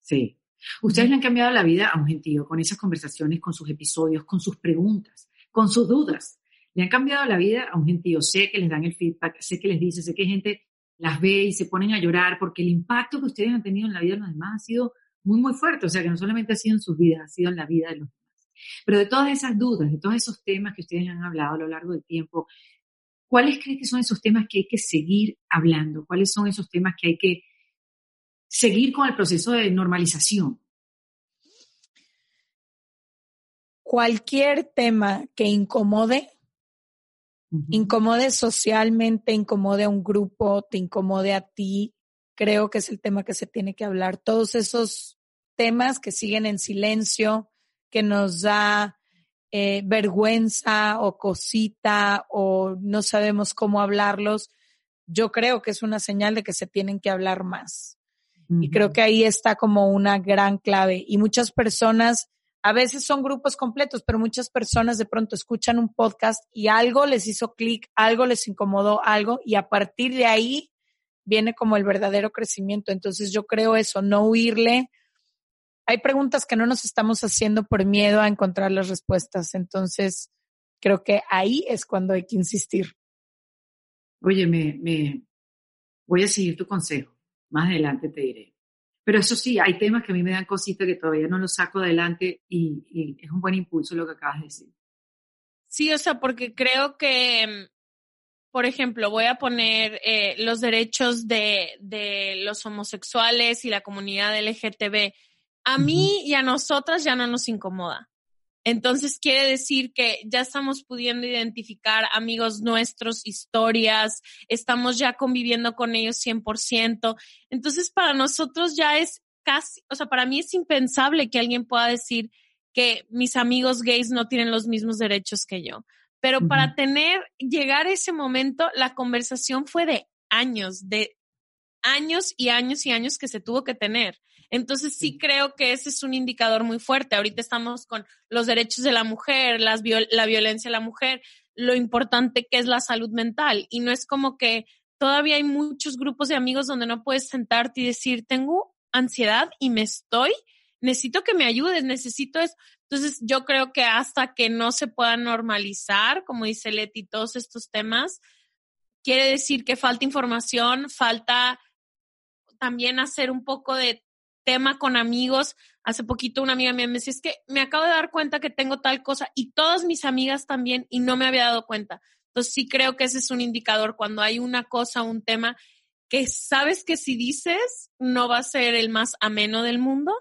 Sí. Ustedes le han cambiado la vida a un gentío con esas conversaciones, con sus episodios, con sus preguntas, con sus dudas. Le han cambiado la vida a un gentío. Sé que les dan el feedback, sé que les dice, sé que gente las ve y se ponen a llorar porque el impacto que ustedes han tenido en la vida de los demás ha sido muy, muy fuerte. O sea, que no solamente ha sido en sus vidas, ha sido en la vida de los. Pero de todas esas dudas, de todos esos temas que ustedes han hablado a lo largo del tiempo, ¿cuáles creen que son esos temas que hay que seguir hablando? ¿Cuáles son esos temas que hay que seguir con el proceso de normalización? Cualquier tema que incomode, incomode socialmente, incomode a un grupo, te incomode a ti, creo que es el tema que se tiene que hablar. Todos esos temas que siguen en silencio, que nos da eh, vergüenza o cosita o no sabemos cómo hablarlos, yo creo que es una señal de que se tienen que hablar más. Y creo que ahí está como una gran clave. Y muchas personas, a veces son grupos completos, pero muchas personas de pronto escuchan un podcast y algo les hizo clic, algo les incomodó, algo, y a partir de ahí viene como el verdadero crecimiento. Entonces yo creo eso, no huirle hay preguntas que no nos estamos haciendo por miedo a encontrar las respuestas. Entonces, creo que ahí es cuando hay que insistir. Oye, me, me voy a seguir tu consejo. Más adelante te diré. Pero eso sí, hay temas que a mí me dan cositas que todavía no los saco adelante y, y es un buen impulso lo que acabas de decir. Sí, o sea, porque creo que por ejemplo, voy a poner eh, los derechos de, de, los homosexuales y la comunidad LGTB. A mí y a nosotras ya no nos incomoda. Entonces quiere decir que ya estamos pudiendo identificar amigos nuestros, historias, estamos ya conviviendo con ellos 100%. Entonces para nosotros ya es casi, o sea, para mí es impensable que alguien pueda decir que mis amigos gays no tienen los mismos derechos que yo. Pero para tener, llegar a ese momento, la conversación fue de años, de años y años y años que se tuvo que tener. Entonces sí creo que ese es un indicador muy fuerte. Ahorita estamos con los derechos de la mujer, las la violencia de la mujer, lo importante que es la salud mental. Y no es como que todavía hay muchos grupos de amigos donde no puedes sentarte y decir, tengo ansiedad y me estoy, necesito que me ayudes, necesito eso. Entonces, yo creo que hasta que no se pueda normalizar, como dice Leti, todos estos temas, quiere decir que falta información, falta también hacer un poco de tema con amigos. Hace poquito una amiga mía me decía, es que me acabo de dar cuenta que tengo tal cosa y todas mis amigas también y no me había dado cuenta. Entonces sí creo que ese es un indicador cuando hay una cosa, un tema que sabes que si dices no va a ser el más ameno del mundo,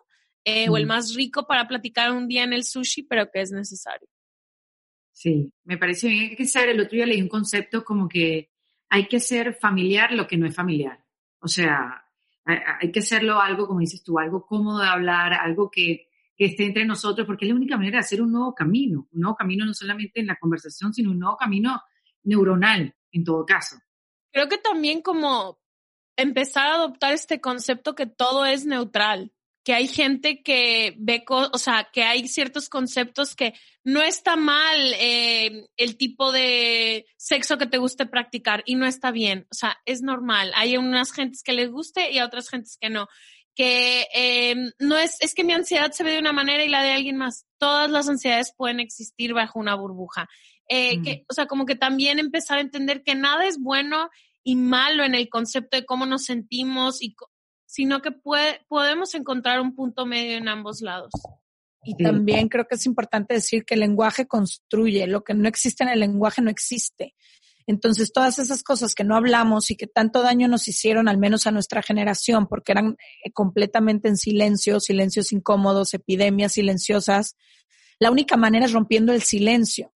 eh, o el más rico para platicar un día en el sushi, pero que es necesario. Sí, me parece bien. Que ser, el otro día leí un concepto como que hay que ser familiar lo que no es familiar. O sea, hay que hacerlo algo, como dices tú, algo cómodo de hablar, algo que, que esté entre nosotros, porque es la única manera de hacer un nuevo camino. Un nuevo camino no solamente en la conversación, sino un nuevo camino neuronal, en todo caso. Creo que también como empezar a adoptar este concepto que todo es neutral que hay gente que ve, o sea, que hay ciertos conceptos que no está mal eh, el tipo de sexo que te guste practicar y no está bien, o sea, es normal. Hay unas gentes que les guste y a otras gentes que no. Que eh, no es, es que mi ansiedad se ve de una manera y la de alguien más. Todas las ansiedades pueden existir bajo una burbuja. Eh, que, o sea, como que también empezar a entender que nada es bueno y malo en el concepto de cómo nos sentimos y sino que puede, podemos encontrar un punto medio en ambos lados. Y también creo que es importante decir que el lenguaje construye, lo que no existe en el lenguaje no existe. Entonces, todas esas cosas que no hablamos y que tanto daño nos hicieron, al menos a nuestra generación, porque eran eh, completamente en silencio, silencios incómodos, epidemias silenciosas, la única manera es rompiendo el silencio.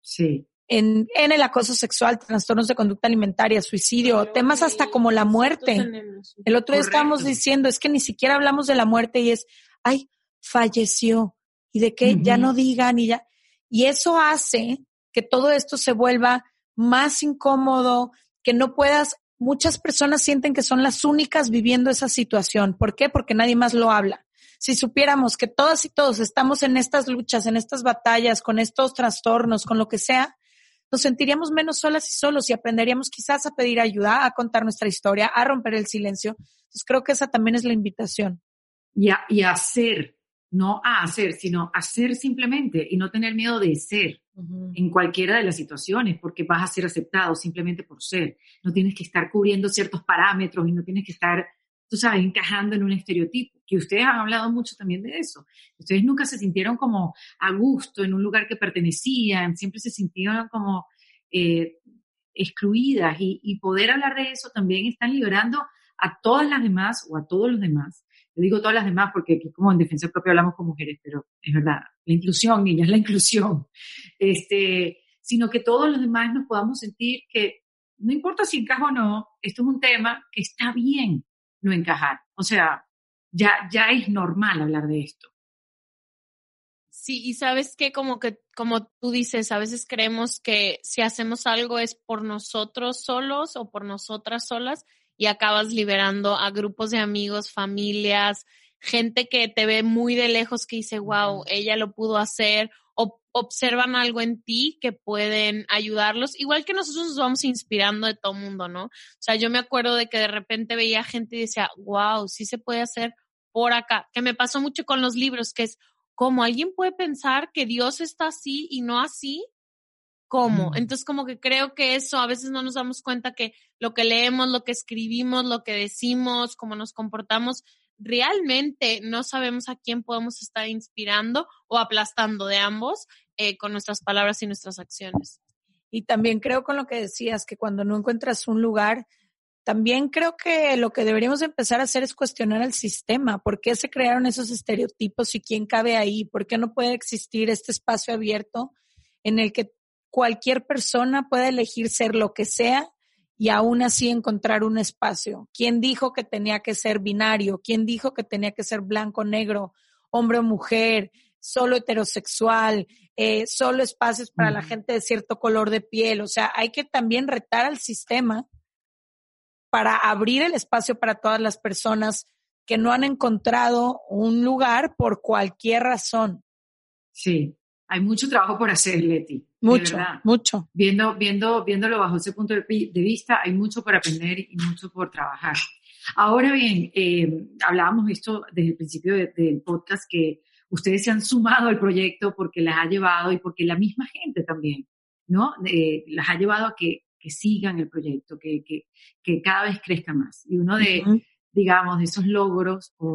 Sí en, en el acoso sexual, trastornos de conducta alimentaria, suicidio, temas hasta como la muerte. El otro día estábamos diciendo, es que ni siquiera hablamos de la muerte y es, ay, falleció. Y de que ya no digan y ya. Y eso hace que todo esto se vuelva más incómodo, que no puedas, muchas personas sienten que son las únicas viviendo esa situación. ¿Por qué? Porque nadie más lo habla. Si supiéramos que todas y todos estamos en estas luchas, en estas batallas, con estos trastornos, con lo que sea, nos sentiríamos menos solas y solos y aprenderíamos quizás a pedir ayuda, a contar nuestra historia, a romper el silencio. Entonces creo que esa también es la invitación. Y a, y hacer, no a hacer, sino hacer simplemente y no tener miedo de ser en cualquiera de las situaciones, porque vas a ser aceptado simplemente por ser. No tienes que estar cubriendo ciertos parámetros y no tienes que estar, tú sabes, encajando en un estereotipo, que ustedes han hablado mucho también de eso. Ustedes nunca se sintieron como a gusto en un lugar que pertenecían, siempre se sintieron como eh, excluidas y, y poder hablar de eso también están liberando a todas las demás o a todos los demás yo digo todas las demás porque aquí como en defensa propia hablamos con mujeres, pero es verdad, la inclusión, niñas, la inclusión. Este, sino que todos los demás nos podamos sentir que no importa si encaja o no, esto es un tema que está bien no encajar. O sea, ya, ya es normal hablar de esto. Sí, y sabes que como que, como tú dices, a veces creemos que si hacemos algo es por nosotros solos o por nosotras solas y acabas liberando a grupos de amigos, familias, gente que te ve muy de lejos que dice, wow, ella lo pudo hacer, observan algo en ti que pueden ayudarlos, igual que nosotros nos vamos inspirando de todo mundo, ¿no? O sea, yo me acuerdo de que de repente veía gente y decía, wow, sí se puede hacer por acá, que me pasó mucho con los libros, que es como alguien puede pensar que Dios está así y no así, ¿cómo? Entonces como que creo que eso a veces no nos damos cuenta que lo que leemos, lo que escribimos, lo que decimos, cómo nos comportamos, realmente no sabemos a quién podemos estar inspirando o aplastando de ambos eh, con nuestras palabras y nuestras acciones. Y también creo con lo que decías, que cuando no encuentras un lugar, también creo que lo que deberíamos empezar a hacer es cuestionar el sistema. ¿Por qué se crearon esos estereotipos y quién cabe ahí? ¿Por qué no puede existir este espacio abierto en el que cualquier persona pueda elegir ser lo que sea y aún así encontrar un espacio. ¿Quién dijo que tenía que ser binario? ¿Quién dijo que tenía que ser blanco, negro, hombre o mujer, solo heterosexual, eh, solo espacios para la gente de cierto color de piel? O sea, hay que también retar al sistema para abrir el espacio para todas las personas que no han encontrado un lugar por cualquier razón. Sí, hay mucho trabajo por hacer, Leti. Mucho, mucho. Viendo, viendo, viéndolo bajo ese punto de, vista, hay mucho por aprender y mucho por trabajar. Ahora bien, eh, hablábamos esto desde el principio del podcast, que ustedes se han sumado al proyecto porque las ha llevado y porque la misma gente también, ¿no? Eh, las ha llevado a que, que sigan el proyecto, que, que, que, cada vez crezca más. Y uno de, digamos, de esos logros o,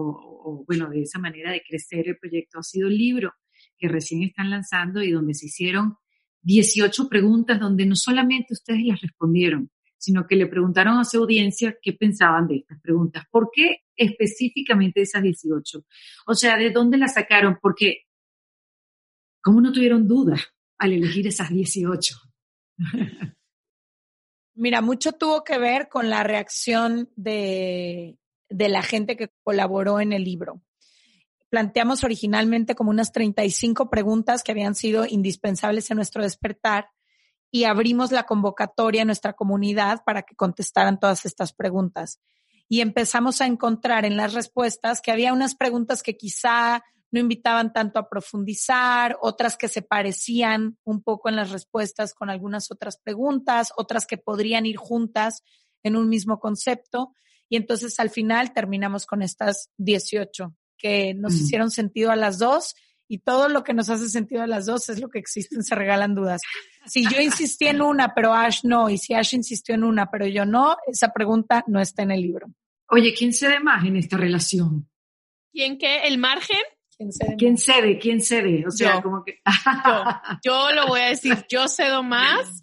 o, bueno, de esa manera de crecer el proyecto ha sido el libro que recién están lanzando y donde se hicieron 18 preguntas donde no solamente ustedes las respondieron, sino que le preguntaron a su audiencia qué pensaban de estas preguntas. ¿Por qué específicamente esas 18? O sea, ¿de dónde las sacaron? Porque, ¿cómo no tuvieron dudas al elegir esas 18? Mira, mucho tuvo que ver con la reacción de, de la gente que colaboró en el libro planteamos originalmente como unas 35 preguntas que habían sido indispensables en nuestro despertar y abrimos la convocatoria a nuestra comunidad para que contestaran todas estas preguntas. Y empezamos a encontrar en las respuestas que había unas preguntas que quizá no invitaban tanto a profundizar, otras que se parecían un poco en las respuestas con algunas otras preguntas, otras que podrían ir juntas en un mismo concepto. Y entonces al final terminamos con estas 18 que nos mm. hicieron sentido a las dos y todo lo que nos hace sentido a las dos es lo que existe en Se Regalan Dudas. Si yo insistí en una, pero Ash no, y si Ash insistió en una, pero yo no, esa pregunta no está en el libro. Oye, ¿quién cede más en esta relación? ¿Quién qué? ¿El margen? ¿Quién cede? ¿Quién cede? ¿Quién cede? O sea, como que... yo, lo voy a decir, yo cedo más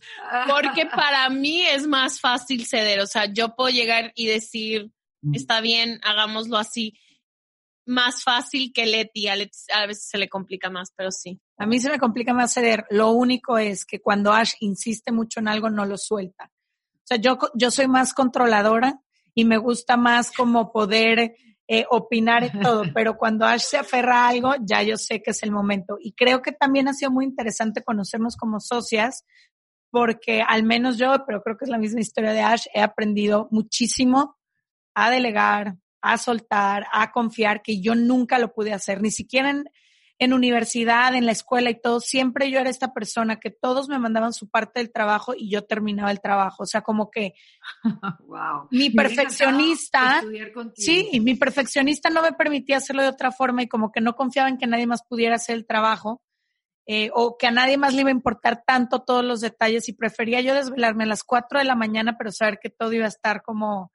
porque para mí es más fácil ceder. O sea, yo puedo llegar y decir, mm. está bien, hagámoslo así más fácil que Leti. A Leti a veces se le complica más, pero sí. A mí se me complica más ceder. Lo único es que cuando Ash insiste mucho en algo, no lo suelta. O sea, yo, yo soy más controladora y me gusta más como poder eh, opinar en todo, pero cuando Ash se aferra a algo, ya yo sé que es el momento. Y creo que también ha sido muy interesante conocernos como socias, porque al menos yo, pero creo que es la misma historia de Ash, he aprendido muchísimo a delegar, a soltar, a confiar, que yo nunca lo pude hacer, ni siquiera en, en universidad, en la escuela y todo, siempre yo era esta persona que todos me mandaban su parte del trabajo y yo terminaba el trabajo. O sea, como que wow. mi perfeccionista, sí, mi perfeccionista no me permitía hacerlo de otra forma y como que no confiaba en que nadie más pudiera hacer el trabajo. Eh, o que a nadie más le iba a importar tanto todos los detalles y prefería yo desvelarme a las cuatro de la mañana, pero saber que todo iba a estar como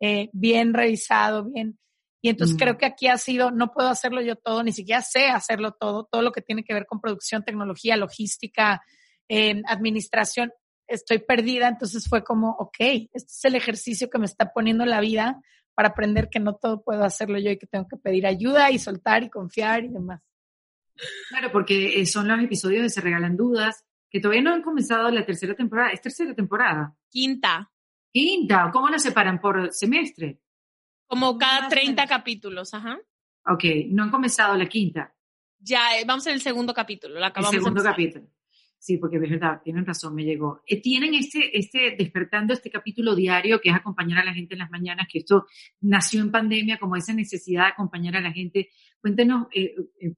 eh, bien revisado, bien. Y entonces creo que aquí ha sido, no puedo hacerlo yo todo, ni siquiera sé hacerlo todo, todo lo que tiene que ver con producción, tecnología, logística, administración, estoy perdida, entonces fue como, ok, este es el ejercicio que me está poniendo la vida para aprender que no todo puedo hacerlo yo y que tengo que pedir ayuda y soltar y confiar y demás. Claro, porque eh, son los episodios de Se Regalan Dudas, que todavía no han comenzado la tercera temporada, es tercera temporada. Quinta. Quinta, ¿cómo la separan por semestre? Como cada 30 capítulos, ajá. Ok, no han comenzado la quinta. Ya, eh, vamos en el segundo capítulo, la acabamos El segundo capítulo. Sí, porque es verdad, tienen razón, me llegó. Eh, tienen este, este, despertando este capítulo diario que es acompañar a la gente en las mañanas, que esto nació en pandemia como esa necesidad de acompañar a la gente. Cuéntenos, eh,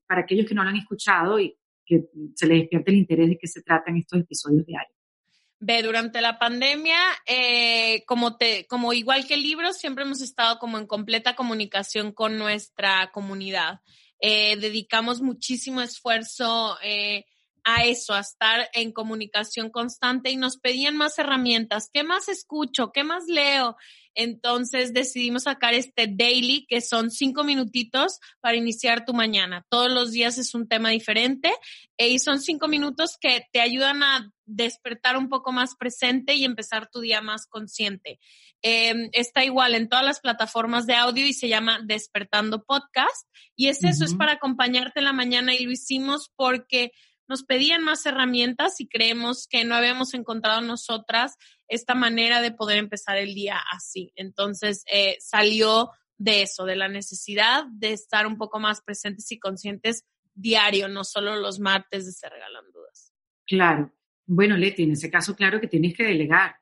para aquellos que no lo han escuchado y que se les despierte el interés de qué se tratan estos episodios diarios. Ve, durante la pandemia, eh, como te, como igual que el libro, siempre hemos estado como en completa comunicación con nuestra comunidad. Eh, dedicamos muchísimo esfuerzo eh, a eso, a estar en comunicación constante y nos pedían más herramientas. ¿Qué más escucho? ¿Qué más leo? Entonces decidimos sacar este daily, que son cinco minutitos para iniciar tu mañana. Todos los días es un tema diferente eh, y son cinco minutos que te ayudan a despertar un poco más presente y empezar tu día más consciente. Em, está igual en todas las plataformas de audio y se llama Despertando Podcast. Y es eso, es para acompañarte en la mañana y lo hicimos porque nos pedían más herramientas y creemos que no habíamos encontrado nosotras esta manera de poder empezar el día así. Entonces eh, salió de eso, de la necesidad de estar un poco más presentes y conscientes diario, no solo los martes de Se Regalan Dudas. Claro. Bueno, Leti, en ese caso, claro que tienes que delegar,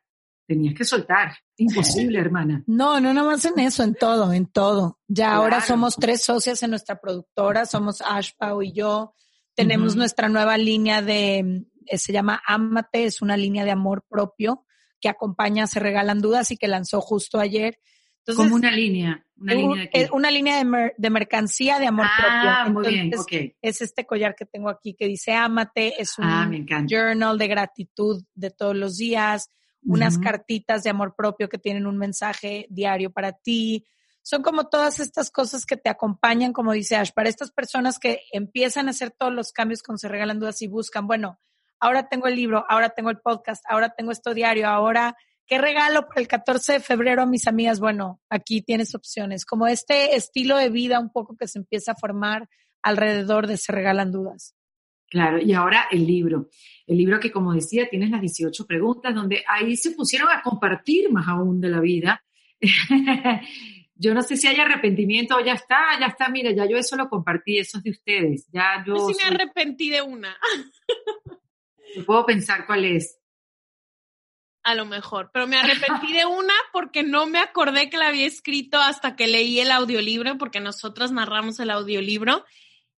tenías que soltar. Imposible, hermana. No, no nomás en eso, en todo, en todo. Ya ahora somos tres socias en nuestra productora, somos Ashpau y yo. Tenemos nuestra nueva línea de, eh, se llama Amate, es una línea de amor propio que acompaña Se Regalan Dudas y que lanzó justo ayer. Entonces, Como una línea, una línea de Una línea de, mercancía de amor ah, propio. muy bien, okay. Es este collar que tengo aquí que dice Amate, es un ah, journal de gratitud de todos los días, unas cartitas de amor propio que tienen un mensaje diario para ti, son como todas estas cosas que te acompañan, como dice Ash, para estas personas que empiezan a hacer todos los cambios con Se Regalan Dudas y buscan, bueno, ahora tengo el libro, ahora tengo el podcast, ahora tengo esto diario, ahora, ¿qué regalo para el 14 de febrero a mis amigas? Bueno, aquí tienes opciones, como este estilo de vida un poco que se empieza a formar alrededor de Se Regalan Dudas. Claro, y ahora el libro. El libro que, como decía, tienes las 18 preguntas, donde ahí se pusieron a compartir más aún de la vida. yo no sé si hay arrepentimiento o ya está, ya está, mira, ya yo eso lo compartí, eso es de ustedes. Ya yo. Yo sí me arrepentí de una. puedo pensar cuál es. A lo mejor, pero me arrepentí de una porque no me acordé que la había escrito hasta que leí el audiolibro, porque nosotras narramos el audiolibro.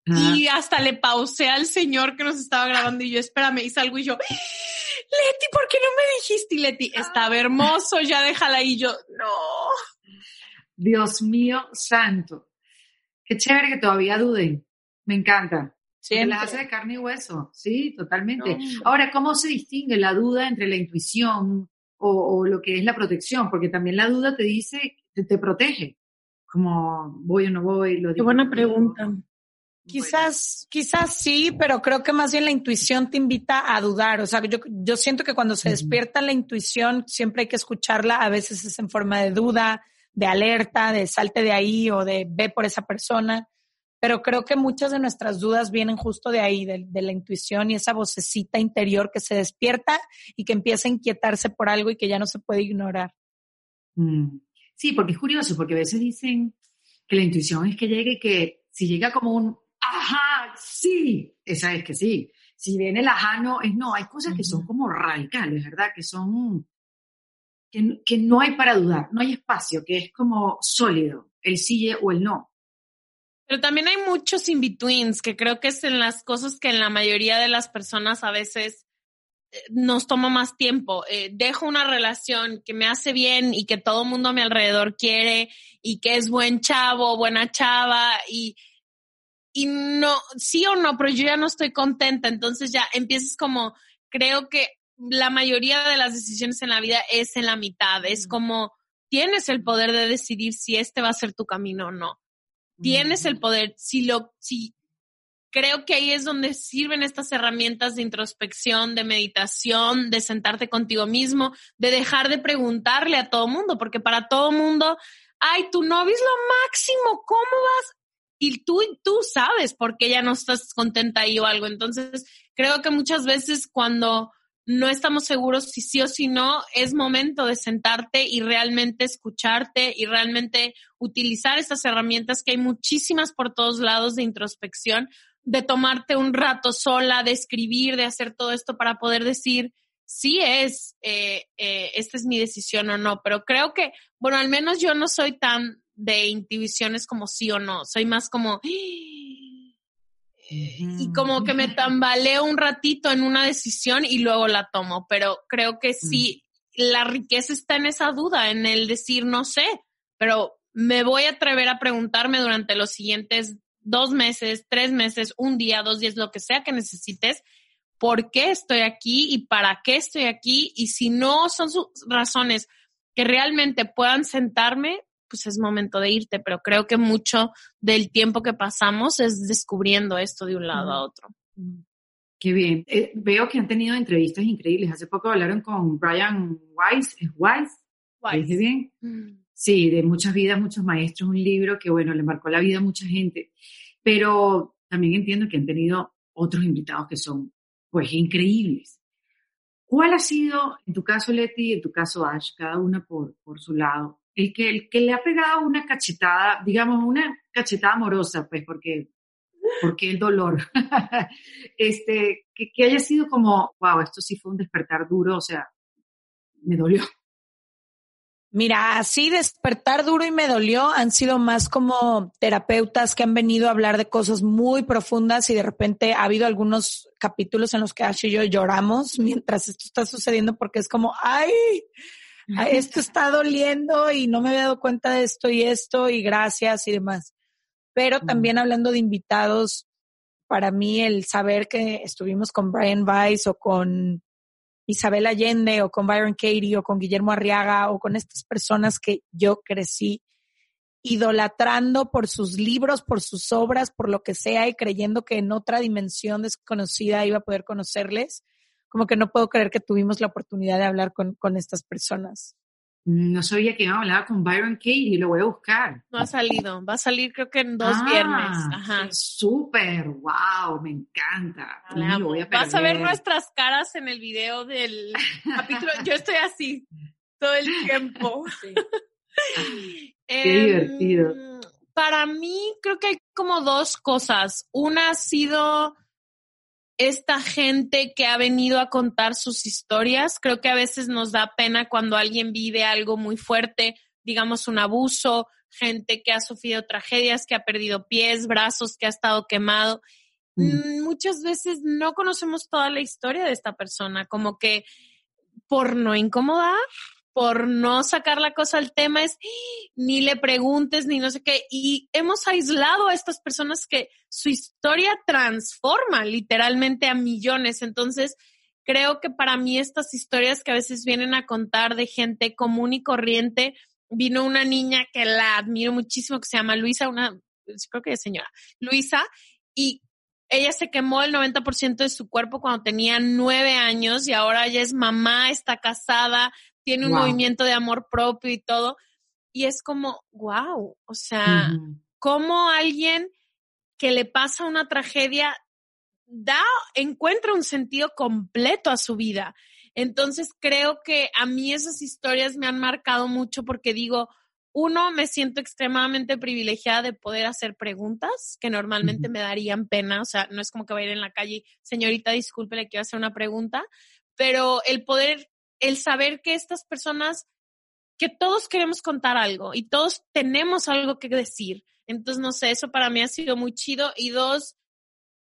Y hasta le pausé al señor que nos estaba grabando y yo, espérame, y salgo y yo, Leti, ¿por qué no me dijiste? Y Leti, estaba hermoso, ya déjala ahí. yo, no. Dios mío santo. Qué chévere que todavía duden. Me encanta. Se las hace de carne y hueso. Sí, totalmente. Ahora, ¿cómo se distingue la duda entre la intuición o, lo que es la protección? Porque también la duda te dice, te, protege. Como voy o no voy, lo digo. Qué buena pregunta. Quizás, quizás sí, pero creo que más bien la intuición te invita a dudar. O sea, yo, yo siento que cuando se despierta la intuición, siempre hay que escucharla. A veces es en forma de duda, de alerta, de salte de ahí o de ve por esa persona. Pero creo que muchas de nuestras dudas vienen justo de ahí, de, la intuición y esa vocecita interior que se despierta y que empieza a inquietarse por algo y que ya no se puede ignorar. Mm. Sí, porque es curioso, porque a veces dicen que la intuición es que llegue que si llega como un ajá, sí, esa es que sí. Si viene el ajá, no, es no. Hay cosas que son como radicales, ¿verdad? Que son que, no hay para dudar, no hay espacio, que es como sólido, el sí o el no. Pero también hay muchos in-betweens, que creo que es en las cosas que en la mayoría de las personas a veces eh, nos toma más tiempo. Eh, dejo una relación que me hace bien y que todo el mundo a mi alrededor quiere y que es buen chavo, buena chava y, y no, sí o no, pero yo ya no estoy contenta. Entonces ya empiezas como, creo que la mayoría de las decisiones en la vida es en la mitad. Es como tienes el poder de decidir si este va a ser tu camino o no. Tienes el poder, si lo, si creo que ahí es donde sirven estas herramientas de introspección, de meditación, de sentarte contigo mismo, de dejar de preguntarle a todo mundo, porque para todo mundo, ay, tu novio es lo máximo, ¿cómo vas? Y tú, tú sabes por qué ya no estás contenta ahí o algo. Entonces, creo que muchas veces cuando no estamos seguros si sí o si no, es momento de sentarte y realmente escucharte y realmente utilizar estas herramientas que hay muchísimas por todos lados de introspección, de tomarte un rato sola, de escribir, de hacer todo esto para poder decir si es, eh, eh, esta es mi decisión o no. Pero creo que, bueno, al menos yo no soy tan de intuiciones como sí o no, soy más como y como que me tambaleo un ratito en una decisión y luego la tomo, pero creo que sí, la riqueza está en esa duda, en el decir no sé, pero me voy a atrever a preguntarme durante los siguientes dos meses, tres meses, un día, dos días, lo que sea que necesites, por qué estoy aquí y para qué estoy aquí. Y si no son sus razones que realmente puedan sentarme, pues es momento de irte. Pero creo que mucho del tiempo que pasamos es descubriendo esto de un lado a otro. Qué bien. Eh, veo que han tenido entrevistas increíbles. Hace poco hablaron con Brian Weiss. ¿Es Weiss? Weiss. ¿Dije bien? Mm. Sí, de muchas vidas, muchos maestros, un libro que, bueno, le marcó la vida a mucha gente. Pero también entiendo que han tenido otros invitados que son, pues, increíbles. ¿Cuál ha sido, en tu caso, Leti, y en tu caso, Ash, cada una por, por su lado, el que, el que le ha pegado una cachetada, digamos, una cachetada amorosa, pues, porque porque el dolor, este, que, haya sido como, wow, esto sí fue un despertar duro, o sea, me dolió. Mira, así despertar duro y me dolió han sido más como terapeutas que han venido a hablar de cosas muy profundas y de repente ha habido algunos capítulos en los que Ash y yo lloramos mientras esto está sucediendo porque es como, ay, esto está doliendo y no me había dado cuenta de esto y esto y gracias y demás. Pero también hablando de invitados, para mí el saber que estuvimos con Brian Weiss o con Isabel Allende o con Byron Katie o con Guillermo Arriaga o con estas personas que yo crecí idolatrando por sus libros, por sus obras, por lo que sea y creyendo que en otra dimensión desconocida iba a poder conocerles, como que no puedo creer que tuvimos la oportunidad de hablar con, con estas personas. No sabía que iba a hablar con Byron Katie, lo voy a buscar. No ha salido, va a salir creo que en dos ah, viernes. Ajá. Súper, wow, me encanta. Vas a ver nuestras caras en el video del capítulo. Yo estoy así todo el tiempo. Qué divertido. Em, para mí creo que hay como dos cosas. Una ha sido esta gente que ha venido a contar sus historias. Creo que a veces nos da pena cuando alguien vive algo muy fuerte, digamos un abuso, gente que ha sufrido tragedias, que ha perdido pies, brazos, que ha estado quemado. Mm. Mm, muchas veces no conocemos toda la historia de esta persona, como que por no incomodar, por no sacar la cosa al tema es ni le preguntes ni no sé qué. Y hemos aislado a estas personas que su historia transforma literalmente a millones. Entonces, creo que para mí estas historias que a veces vienen a contar de gente común y corriente, vino una niña que la admiro muchísimo que se llama Luisa, una, creo que es señora, Luisa, y ella se quemó el 90% de su cuerpo cuando tenía nueve años y ahora ella es mamá, está casada, tiene un movimiento de amor propio y todo. Y es como, wow, o sea, cómo alguien que le pasa una tragedia da, encuentra un sentido completo a su vida. Entonces creo que a mí esas historias me han marcado mucho porque digo, uno, me siento extremadamente privilegiada de poder hacer preguntas que normalmente me darían pena. O sea, no es como que vaya a ir en la calle, señorita, disculpe, le quiero hacer una pregunta, pero el poder el saber que estas personas, que todos queremos contar algo y todos tenemos algo que decir. Entonces, no sé, eso para mí ha sido muy chido. Y dos,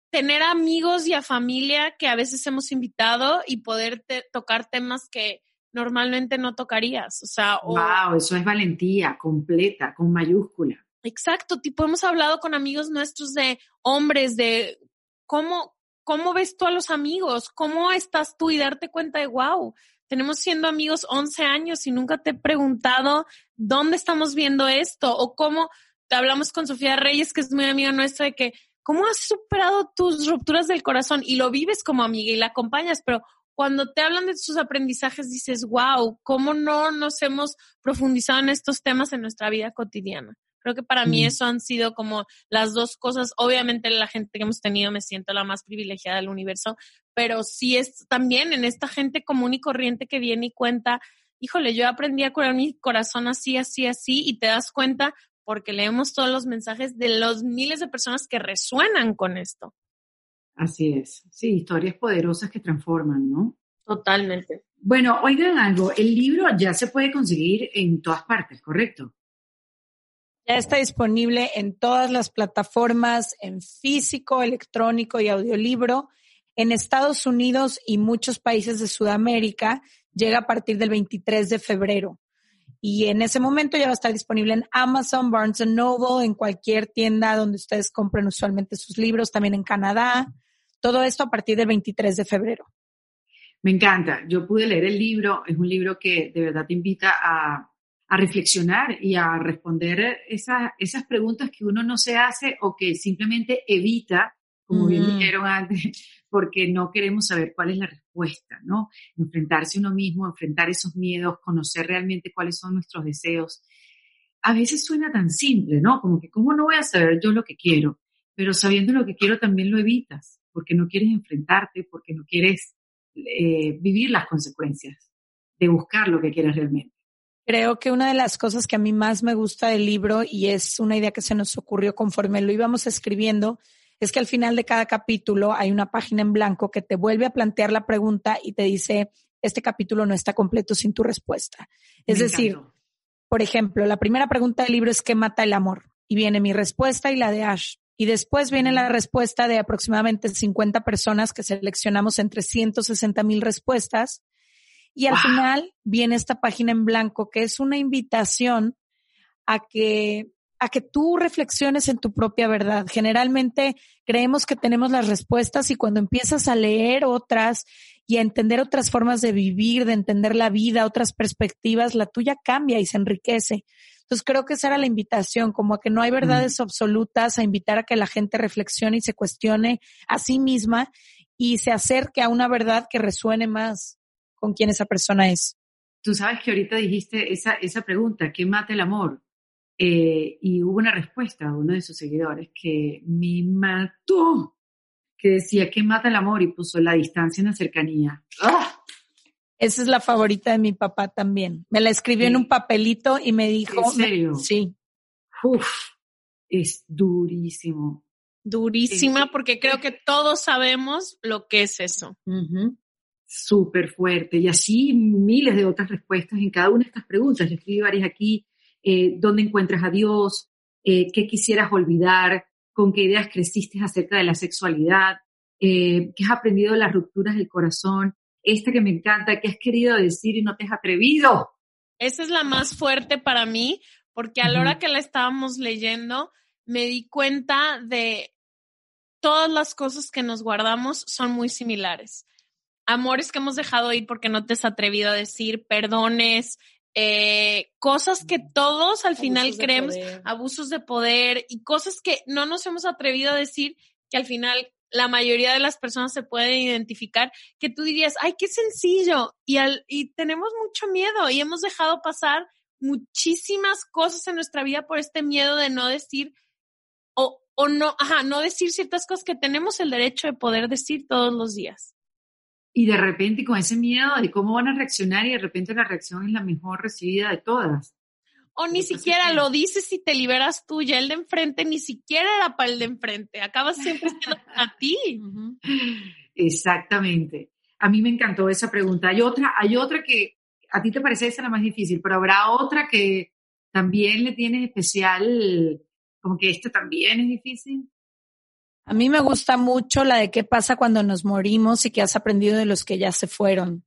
tener amigos y a familia que a veces hemos invitado y poder tocar temas que normalmente no tocarías. O sea, wow, eso es valentía completa, con mayúscula. Exacto, tipo hemos hablado con amigos nuestros de hombres, de cómo, cómo ves tú a los amigos, cómo estás tú y darte cuenta de, wow, tenemos siendo amigos 11 años y nunca te he preguntado dónde estamos viendo esto o cómo te hablamos con Sofía Reyes, que es muy amiga nuestra, de que cómo has superado tus rupturas del corazón y lo vives como amiga y la acompañas, pero cuando te hablan de sus aprendizajes dices, wow, ¿cómo no nos hemos profundizado en estos temas en nuestra vida cotidiana? Creo que para mí mm. eso han sido como las dos cosas. Obviamente la gente que hemos tenido me siento la más privilegiada del universo, pero sí es también en esta gente común y corriente que viene y cuenta, híjole, yo aprendí a curar mi corazón así, así, así, y te das cuenta porque leemos todos los mensajes de los miles de personas que resuenan con esto. Así es. Sí, historias poderosas que transforman, ¿no? Totalmente. Bueno, oigan algo, el libro ya se puede conseguir en todas partes, ¿correcto? Ya está disponible en todas las plataformas, en físico, electrónico y audiolibro. En Estados Unidos y muchos países de Sudamérica llega a partir del 23 de febrero. Y en ese momento ya va a estar disponible en Amazon, Barnes Noble, en cualquier tienda donde ustedes compren usualmente sus libros, también en Canadá. Todo esto a partir del 23 de febrero. Me encanta. Yo pude leer el libro. Es un libro que de verdad te invita a, reflexionar y a responder esas, esas preguntas que uno no se hace o que simplemente evita, como bien dijeron antes, porque no queremos saber cuál es la respuesta, ¿no? Enfrentarse uno mismo, enfrentar esos miedos, conocer realmente cuáles son nuestros deseos. A veces suena tan simple, ¿no? Como que, ¿cómo no voy a saber yo lo que quiero? Pero sabiendo lo que quiero también lo evitas, porque no quieres enfrentarte, porque no quieres eh, vivir las consecuencias de buscar lo que quieres realmente. Creo que una de las cosas que a mí más me gusta del libro y es una idea que se nos ocurrió conforme lo íbamos escribiendo, es que al final de cada capítulo hay una página en blanco que te vuelve a plantear la pregunta y te dice, este capítulo no está completo sin tu respuesta. Es decir, por ejemplo, la primera pregunta del libro es ¿qué mata el amor? Y viene mi respuesta y la de Ash. Y después viene la respuesta de aproximadamente 50 personas que seleccionamos entre 160 mil respuestas. Y al final viene esta página en blanco que es una invitación a que a que tú reflexiones en tu propia verdad. Generalmente creemos que tenemos las respuestas y cuando empiezas a leer otras y a entender otras formas de vivir, de entender la vida, otras perspectivas, la tuya cambia y se enriquece. Entonces creo que esa era la invitación, como a que no hay verdades absolutas, a invitar a que la gente reflexione y se cuestione a sí misma y se acerque a una verdad que resuene más con quien esa persona es. Tú sabes que ahorita dijiste esa, esa pregunta, ¿qué mata el amor? Eh, y hubo una respuesta a uno de sus seguidores que me mató, que decía, ¿qué mata el amor? Y puso la distancia en la cercanía. ¡Ah! Esa es la favorita de mi papá también. Me la escribió en un papelito y me dijo. ¿En serio? Sí. Uf, es durísimo. Durísima porque creo que todos sabemos lo que es eso. Súper fuerte. Y así miles de otras respuestas en cada una de estas preguntas. Yo escribí varias aquí. Eh, ¿Dónde encuentras a Dios? Eh, ¿Qué quisieras olvidar? ¿Con qué ideas creciste acerca de la sexualidad? Eh, ¿Qué has aprendido de las rupturas del corazón? esta que me encanta, que has querido decir y no te has atrevido. Esa es la más fuerte para mí, porque a la hora que la estábamos leyendo, me di cuenta de todas las cosas que nos guardamos son muy similares. Amores que hemos dejado ir porque no te has atrevido a decir, perdones, eh, cosas que todos al final creemos, abusos de poder y cosas que no nos hemos atrevido a decir que al final la mayoría de las personas se pueden identificar, que tú dirías, ay, qué sencillo, y, al, y tenemos mucho miedo y hemos dejado pasar muchísimas cosas en nuestra vida por este miedo de no decir o, o no, ajá, no decir ciertas cosas que tenemos el derecho de poder decir todos los días. Y de repente con ese miedo de cómo van a reaccionar y de repente la reacción es la mejor recibida de todas. O ni siquiera lo dices y te liberas tú, ya el de enfrente ni siquiera era para el de enfrente, acabas siempre siendo a ti. Exactamente. A mí me encantó esa pregunta. Hay otra, hay otra que a ti te parece esa la más difícil, pero habrá otra que también le tienes especial, como que esta también es difícil. A mí me gusta mucho la de qué pasa cuando nos morimos y qué has aprendido de los que ya se fueron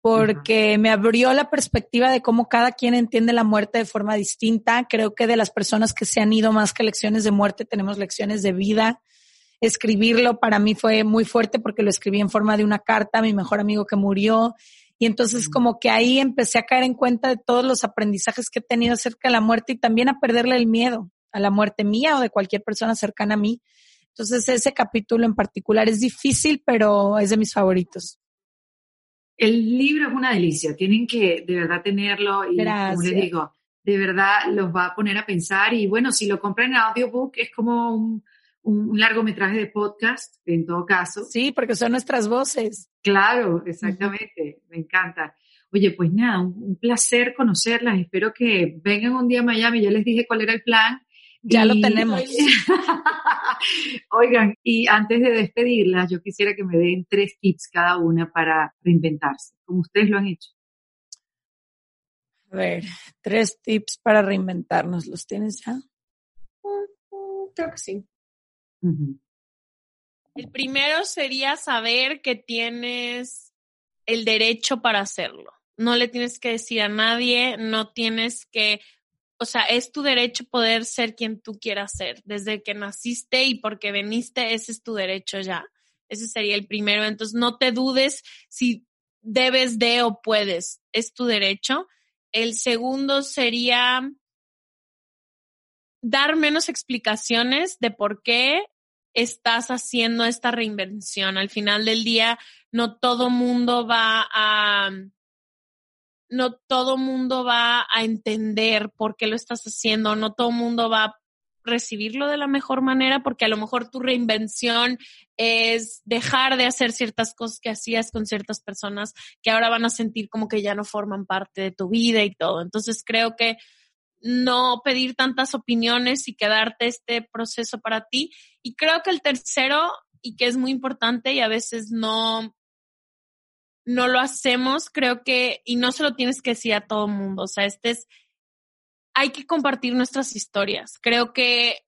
porque me abrió la perspectiva de cómo cada quien entiende la muerte de forma distinta. Creo que de las personas que se han ido más que lecciones de muerte, tenemos lecciones de vida. Escribirlo para mí fue muy fuerte porque lo escribí en forma de una carta a mi mejor amigo que murió. Y entonces como que ahí empecé a caer en cuenta de todos los aprendizajes que he tenido acerca de la muerte y también a perderle el miedo a la muerte mía o de cualquier persona cercana a mí. Entonces ese capítulo en particular es difícil, pero es de mis favoritos. El libro es una delicia, tienen que de verdad tenerlo y como les digo, de verdad los va a poner a pensar y bueno, si lo compran en audiobook es como un, largometraje de podcast en todo caso. Sí, porque son nuestras voces. Claro, exactamente, me encanta. Oye, pues nada, un, un, placer conocerlas. Espero que vengan un día a Miami. Ya les dije cuál era el plan ya lo tenemos. Oigan, y antes de despedirlas, yo quisiera que me den tres tips cada una para reinventarse, como ustedes lo han hecho. A ver, tres tips para reinventarnos. ¿Los tienes ya? creo que sí. El primero sería saber que tienes el derecho para hacerlo. No le tienes que decir a nadie, no tienes que, o sea, es tu derecho poder ser quien tú quieras ser. Desde que naciste y porque veniste, ese es tu derecho ya. Ese sería el primero. Entonces, no te dudes si debes de o puedes. Es tu derecho. El segundo sería dar menos explicaciones de por qué estás haciendo esta reinvención. Al final del día, no todo mundo va a, no todo mundo va a entender por qué lo estás haciendo, no todo mundo va a recibirlo de la mejor manera, porque a lo mejor tu reinvención es dejar de hacer ciertas cosas que hacías con ciertas personas que ahora van a sentir como que ya no forman parte de tu vida y todo. Entonces creo que no pedir tantas opiniones y quedarte este proceso para ti. Y creo que el tercero, y que es muy importante y a veces no, no lo hacemos, creo que, y no se lo tienes que decir a todo el mundo, o sea, este es, hay que compartir nuestras historias. Creo que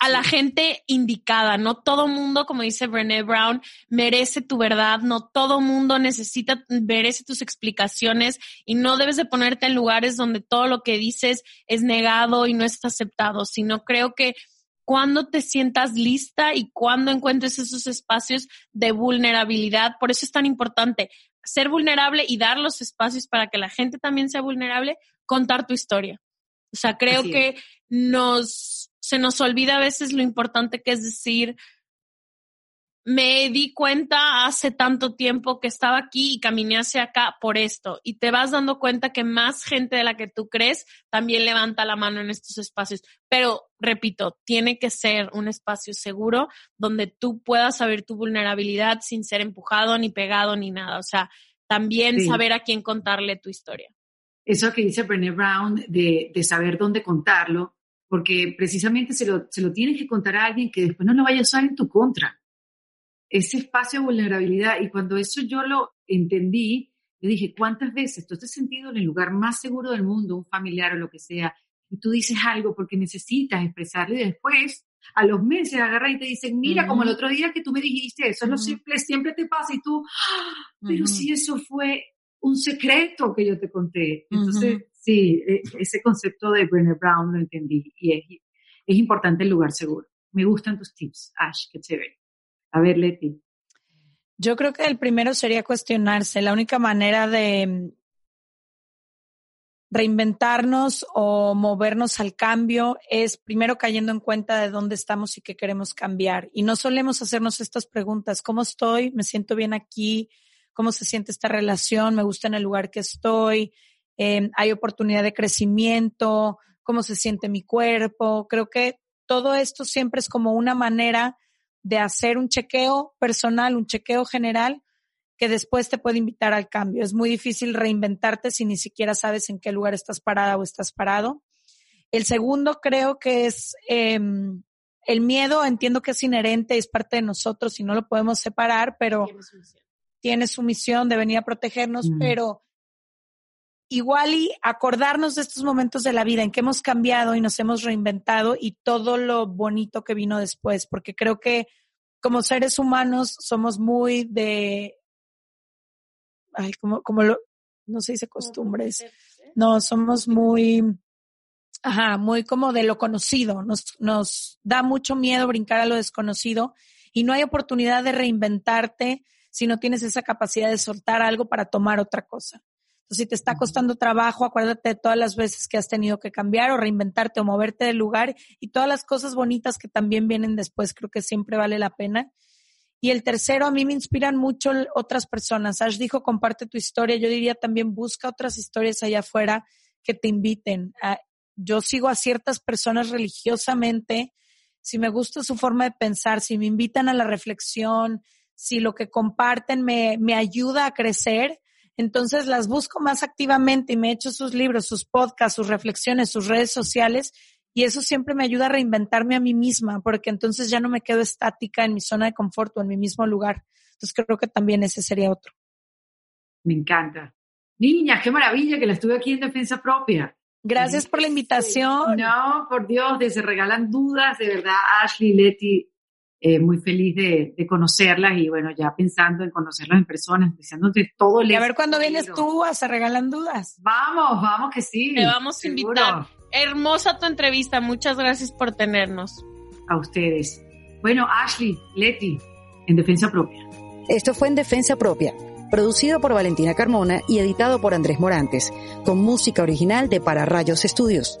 a la gente indicada. No todo mundo, como dice Brené Brown, merece tu verdad. No todo mundo necesita, merece tus explicaciones y no debes de ponerte en lugares donde todo lo que dices es negado y no es aceptado, sino creo que cuando te sientas lista y cuando encuentres esos espacios de vulnerabilidad, por eso es tan importante ser vulnerable y dar los espacios para que la gente también sea vulnerable, contar tu historia. O sea, creo que nos se nos olvida a veces lo importante que es decir, me di cuenta hace tanto tiempo que estaba aquí y caminé hacia acá por esto. Y te vas dando cuenta que más gente de la que tú crees también levanta la mano en estos espacios. Pero, repito, tiene que ser un espacio seguro donde tú puedas saber tu vulnerabilidad sin ser empujado, ni pegado, ni nada. O sea, también saber a quién contarle tu historia. Eso que dice Brené Brown de, de saber dónde contarlo, porque precisamente se lo, se lo tienes que contar a alguien que después no lo vaya a usar en tu contra. Ese espacio de vulnerabilidad, y cuando eso yo lo entendí, yo dije, ¿cuántas veces tú has sentido en el lugar más seguro del mundo, un familiar o lo que sea, y tú dices algo porque necesitas expresarlo y después, a los meses, agarran y te dicen, mira, como el otro día que tú me dijiste, eso es lo simple, siempre te pasa, y tú, ¡Ah! pero si eso fue un secreto que yo te conté. Entonces, Sí, e, ese concepto de Brené Brown lo entendí y es, es importante el lugar seguro. Me gustan tus tips, Ash, qué chévere. A ver, Leti. Yo creo que el primero sería cuestionarse. La única manera de mm, reinventarnos o movernos al cambio es primero cayendo en cuenta de dónde estamos y qué queremos cambiar. Y no solemos hacernos estas preguntas. ¿Cómo estoy? ¿Me siento bien aquí? ¿Cómo se siente esta relación? ¿Me gusta en el lugar que estoy? Em, hay oportunidad de crecimiento, cómo se siente mi cuerpo. Creo que todo esto siempre es como una manera de hacer un chequeo personal, un chequeo general que después te puede invitar al cambio. Es muy difícil reinventarte si ni siquiera sabes en qué lugar estás parada o estás parado. El segundo creo que es em, el miedo, entiendo que es inherente, es parte de nosotros y no lo podemos separar, pero tiene su misión, de venir a protegernos, mm. pero igual y acordarnos de estos momentos de la vida en que hemos cambiado y nos hemos reinventado y todo lo bonito que vino después, porque creo que como seres humanos somos muy de, ay, como, como lo, no se dice costumbres, no, somos muy, ajá, muy como de lo conocido, nos, nos da mucho miedo brincar a lo desconocido y no hay oportunidad de reinventarte si no tienes esa capacidad de soltar algo para tomar otra cosa. Entonces, si te está costando trabajo, acuérdate de todas las veces que has tenido que cambiar o reinventarte o moverte del lugar y todas las cosas bonitas que también vienen después, creo que siempre vale la pena. Y el tercero, a mí me inspiran mucho otras personas. Ash dijo, comparte tu historia. Yo diría también, busca otras historias allá afuera que te inviten. yo sigo a ciertas personas religiosamente. Si me gusta su forma de pensar, si me invitan a la reflexión, si lo que comparten me, me ayuda a crecer, entonces las busco más activamente y me echo sus libros, sus podcasts, sus reflexiones, sus redes sociales y eso siempre me ayuda a reinventarme a mí misma porque entonces ya no me quedo estática en mi zona de confort o en mi mismo lugar. Entonces creo que también ese sería otro. Me encanta. Niña, qué maravilla que la estuve aquí en defensa propia. Gracias por la invitación. No, por Dios, se regalan dudas, de verdad, Ashley, Leti, eh, muy feliz de, de, conocerlas y bueno, ya pensando en conocerlas en persona, de todo el... Y a ver cuándo vienes tú a Se Regalan Dudas. Vamos, vamos que sí. Te vamos a invitar. Hermosa tu entrevista, muchas gracias por tenernos. A ustedes. Bueno, Ashley, Leti, en defensa propia. Esto fue en defensa propia, producido por Valentina Carmona y editado por Andrés Morantes, con música original de Para Rayos Estudios.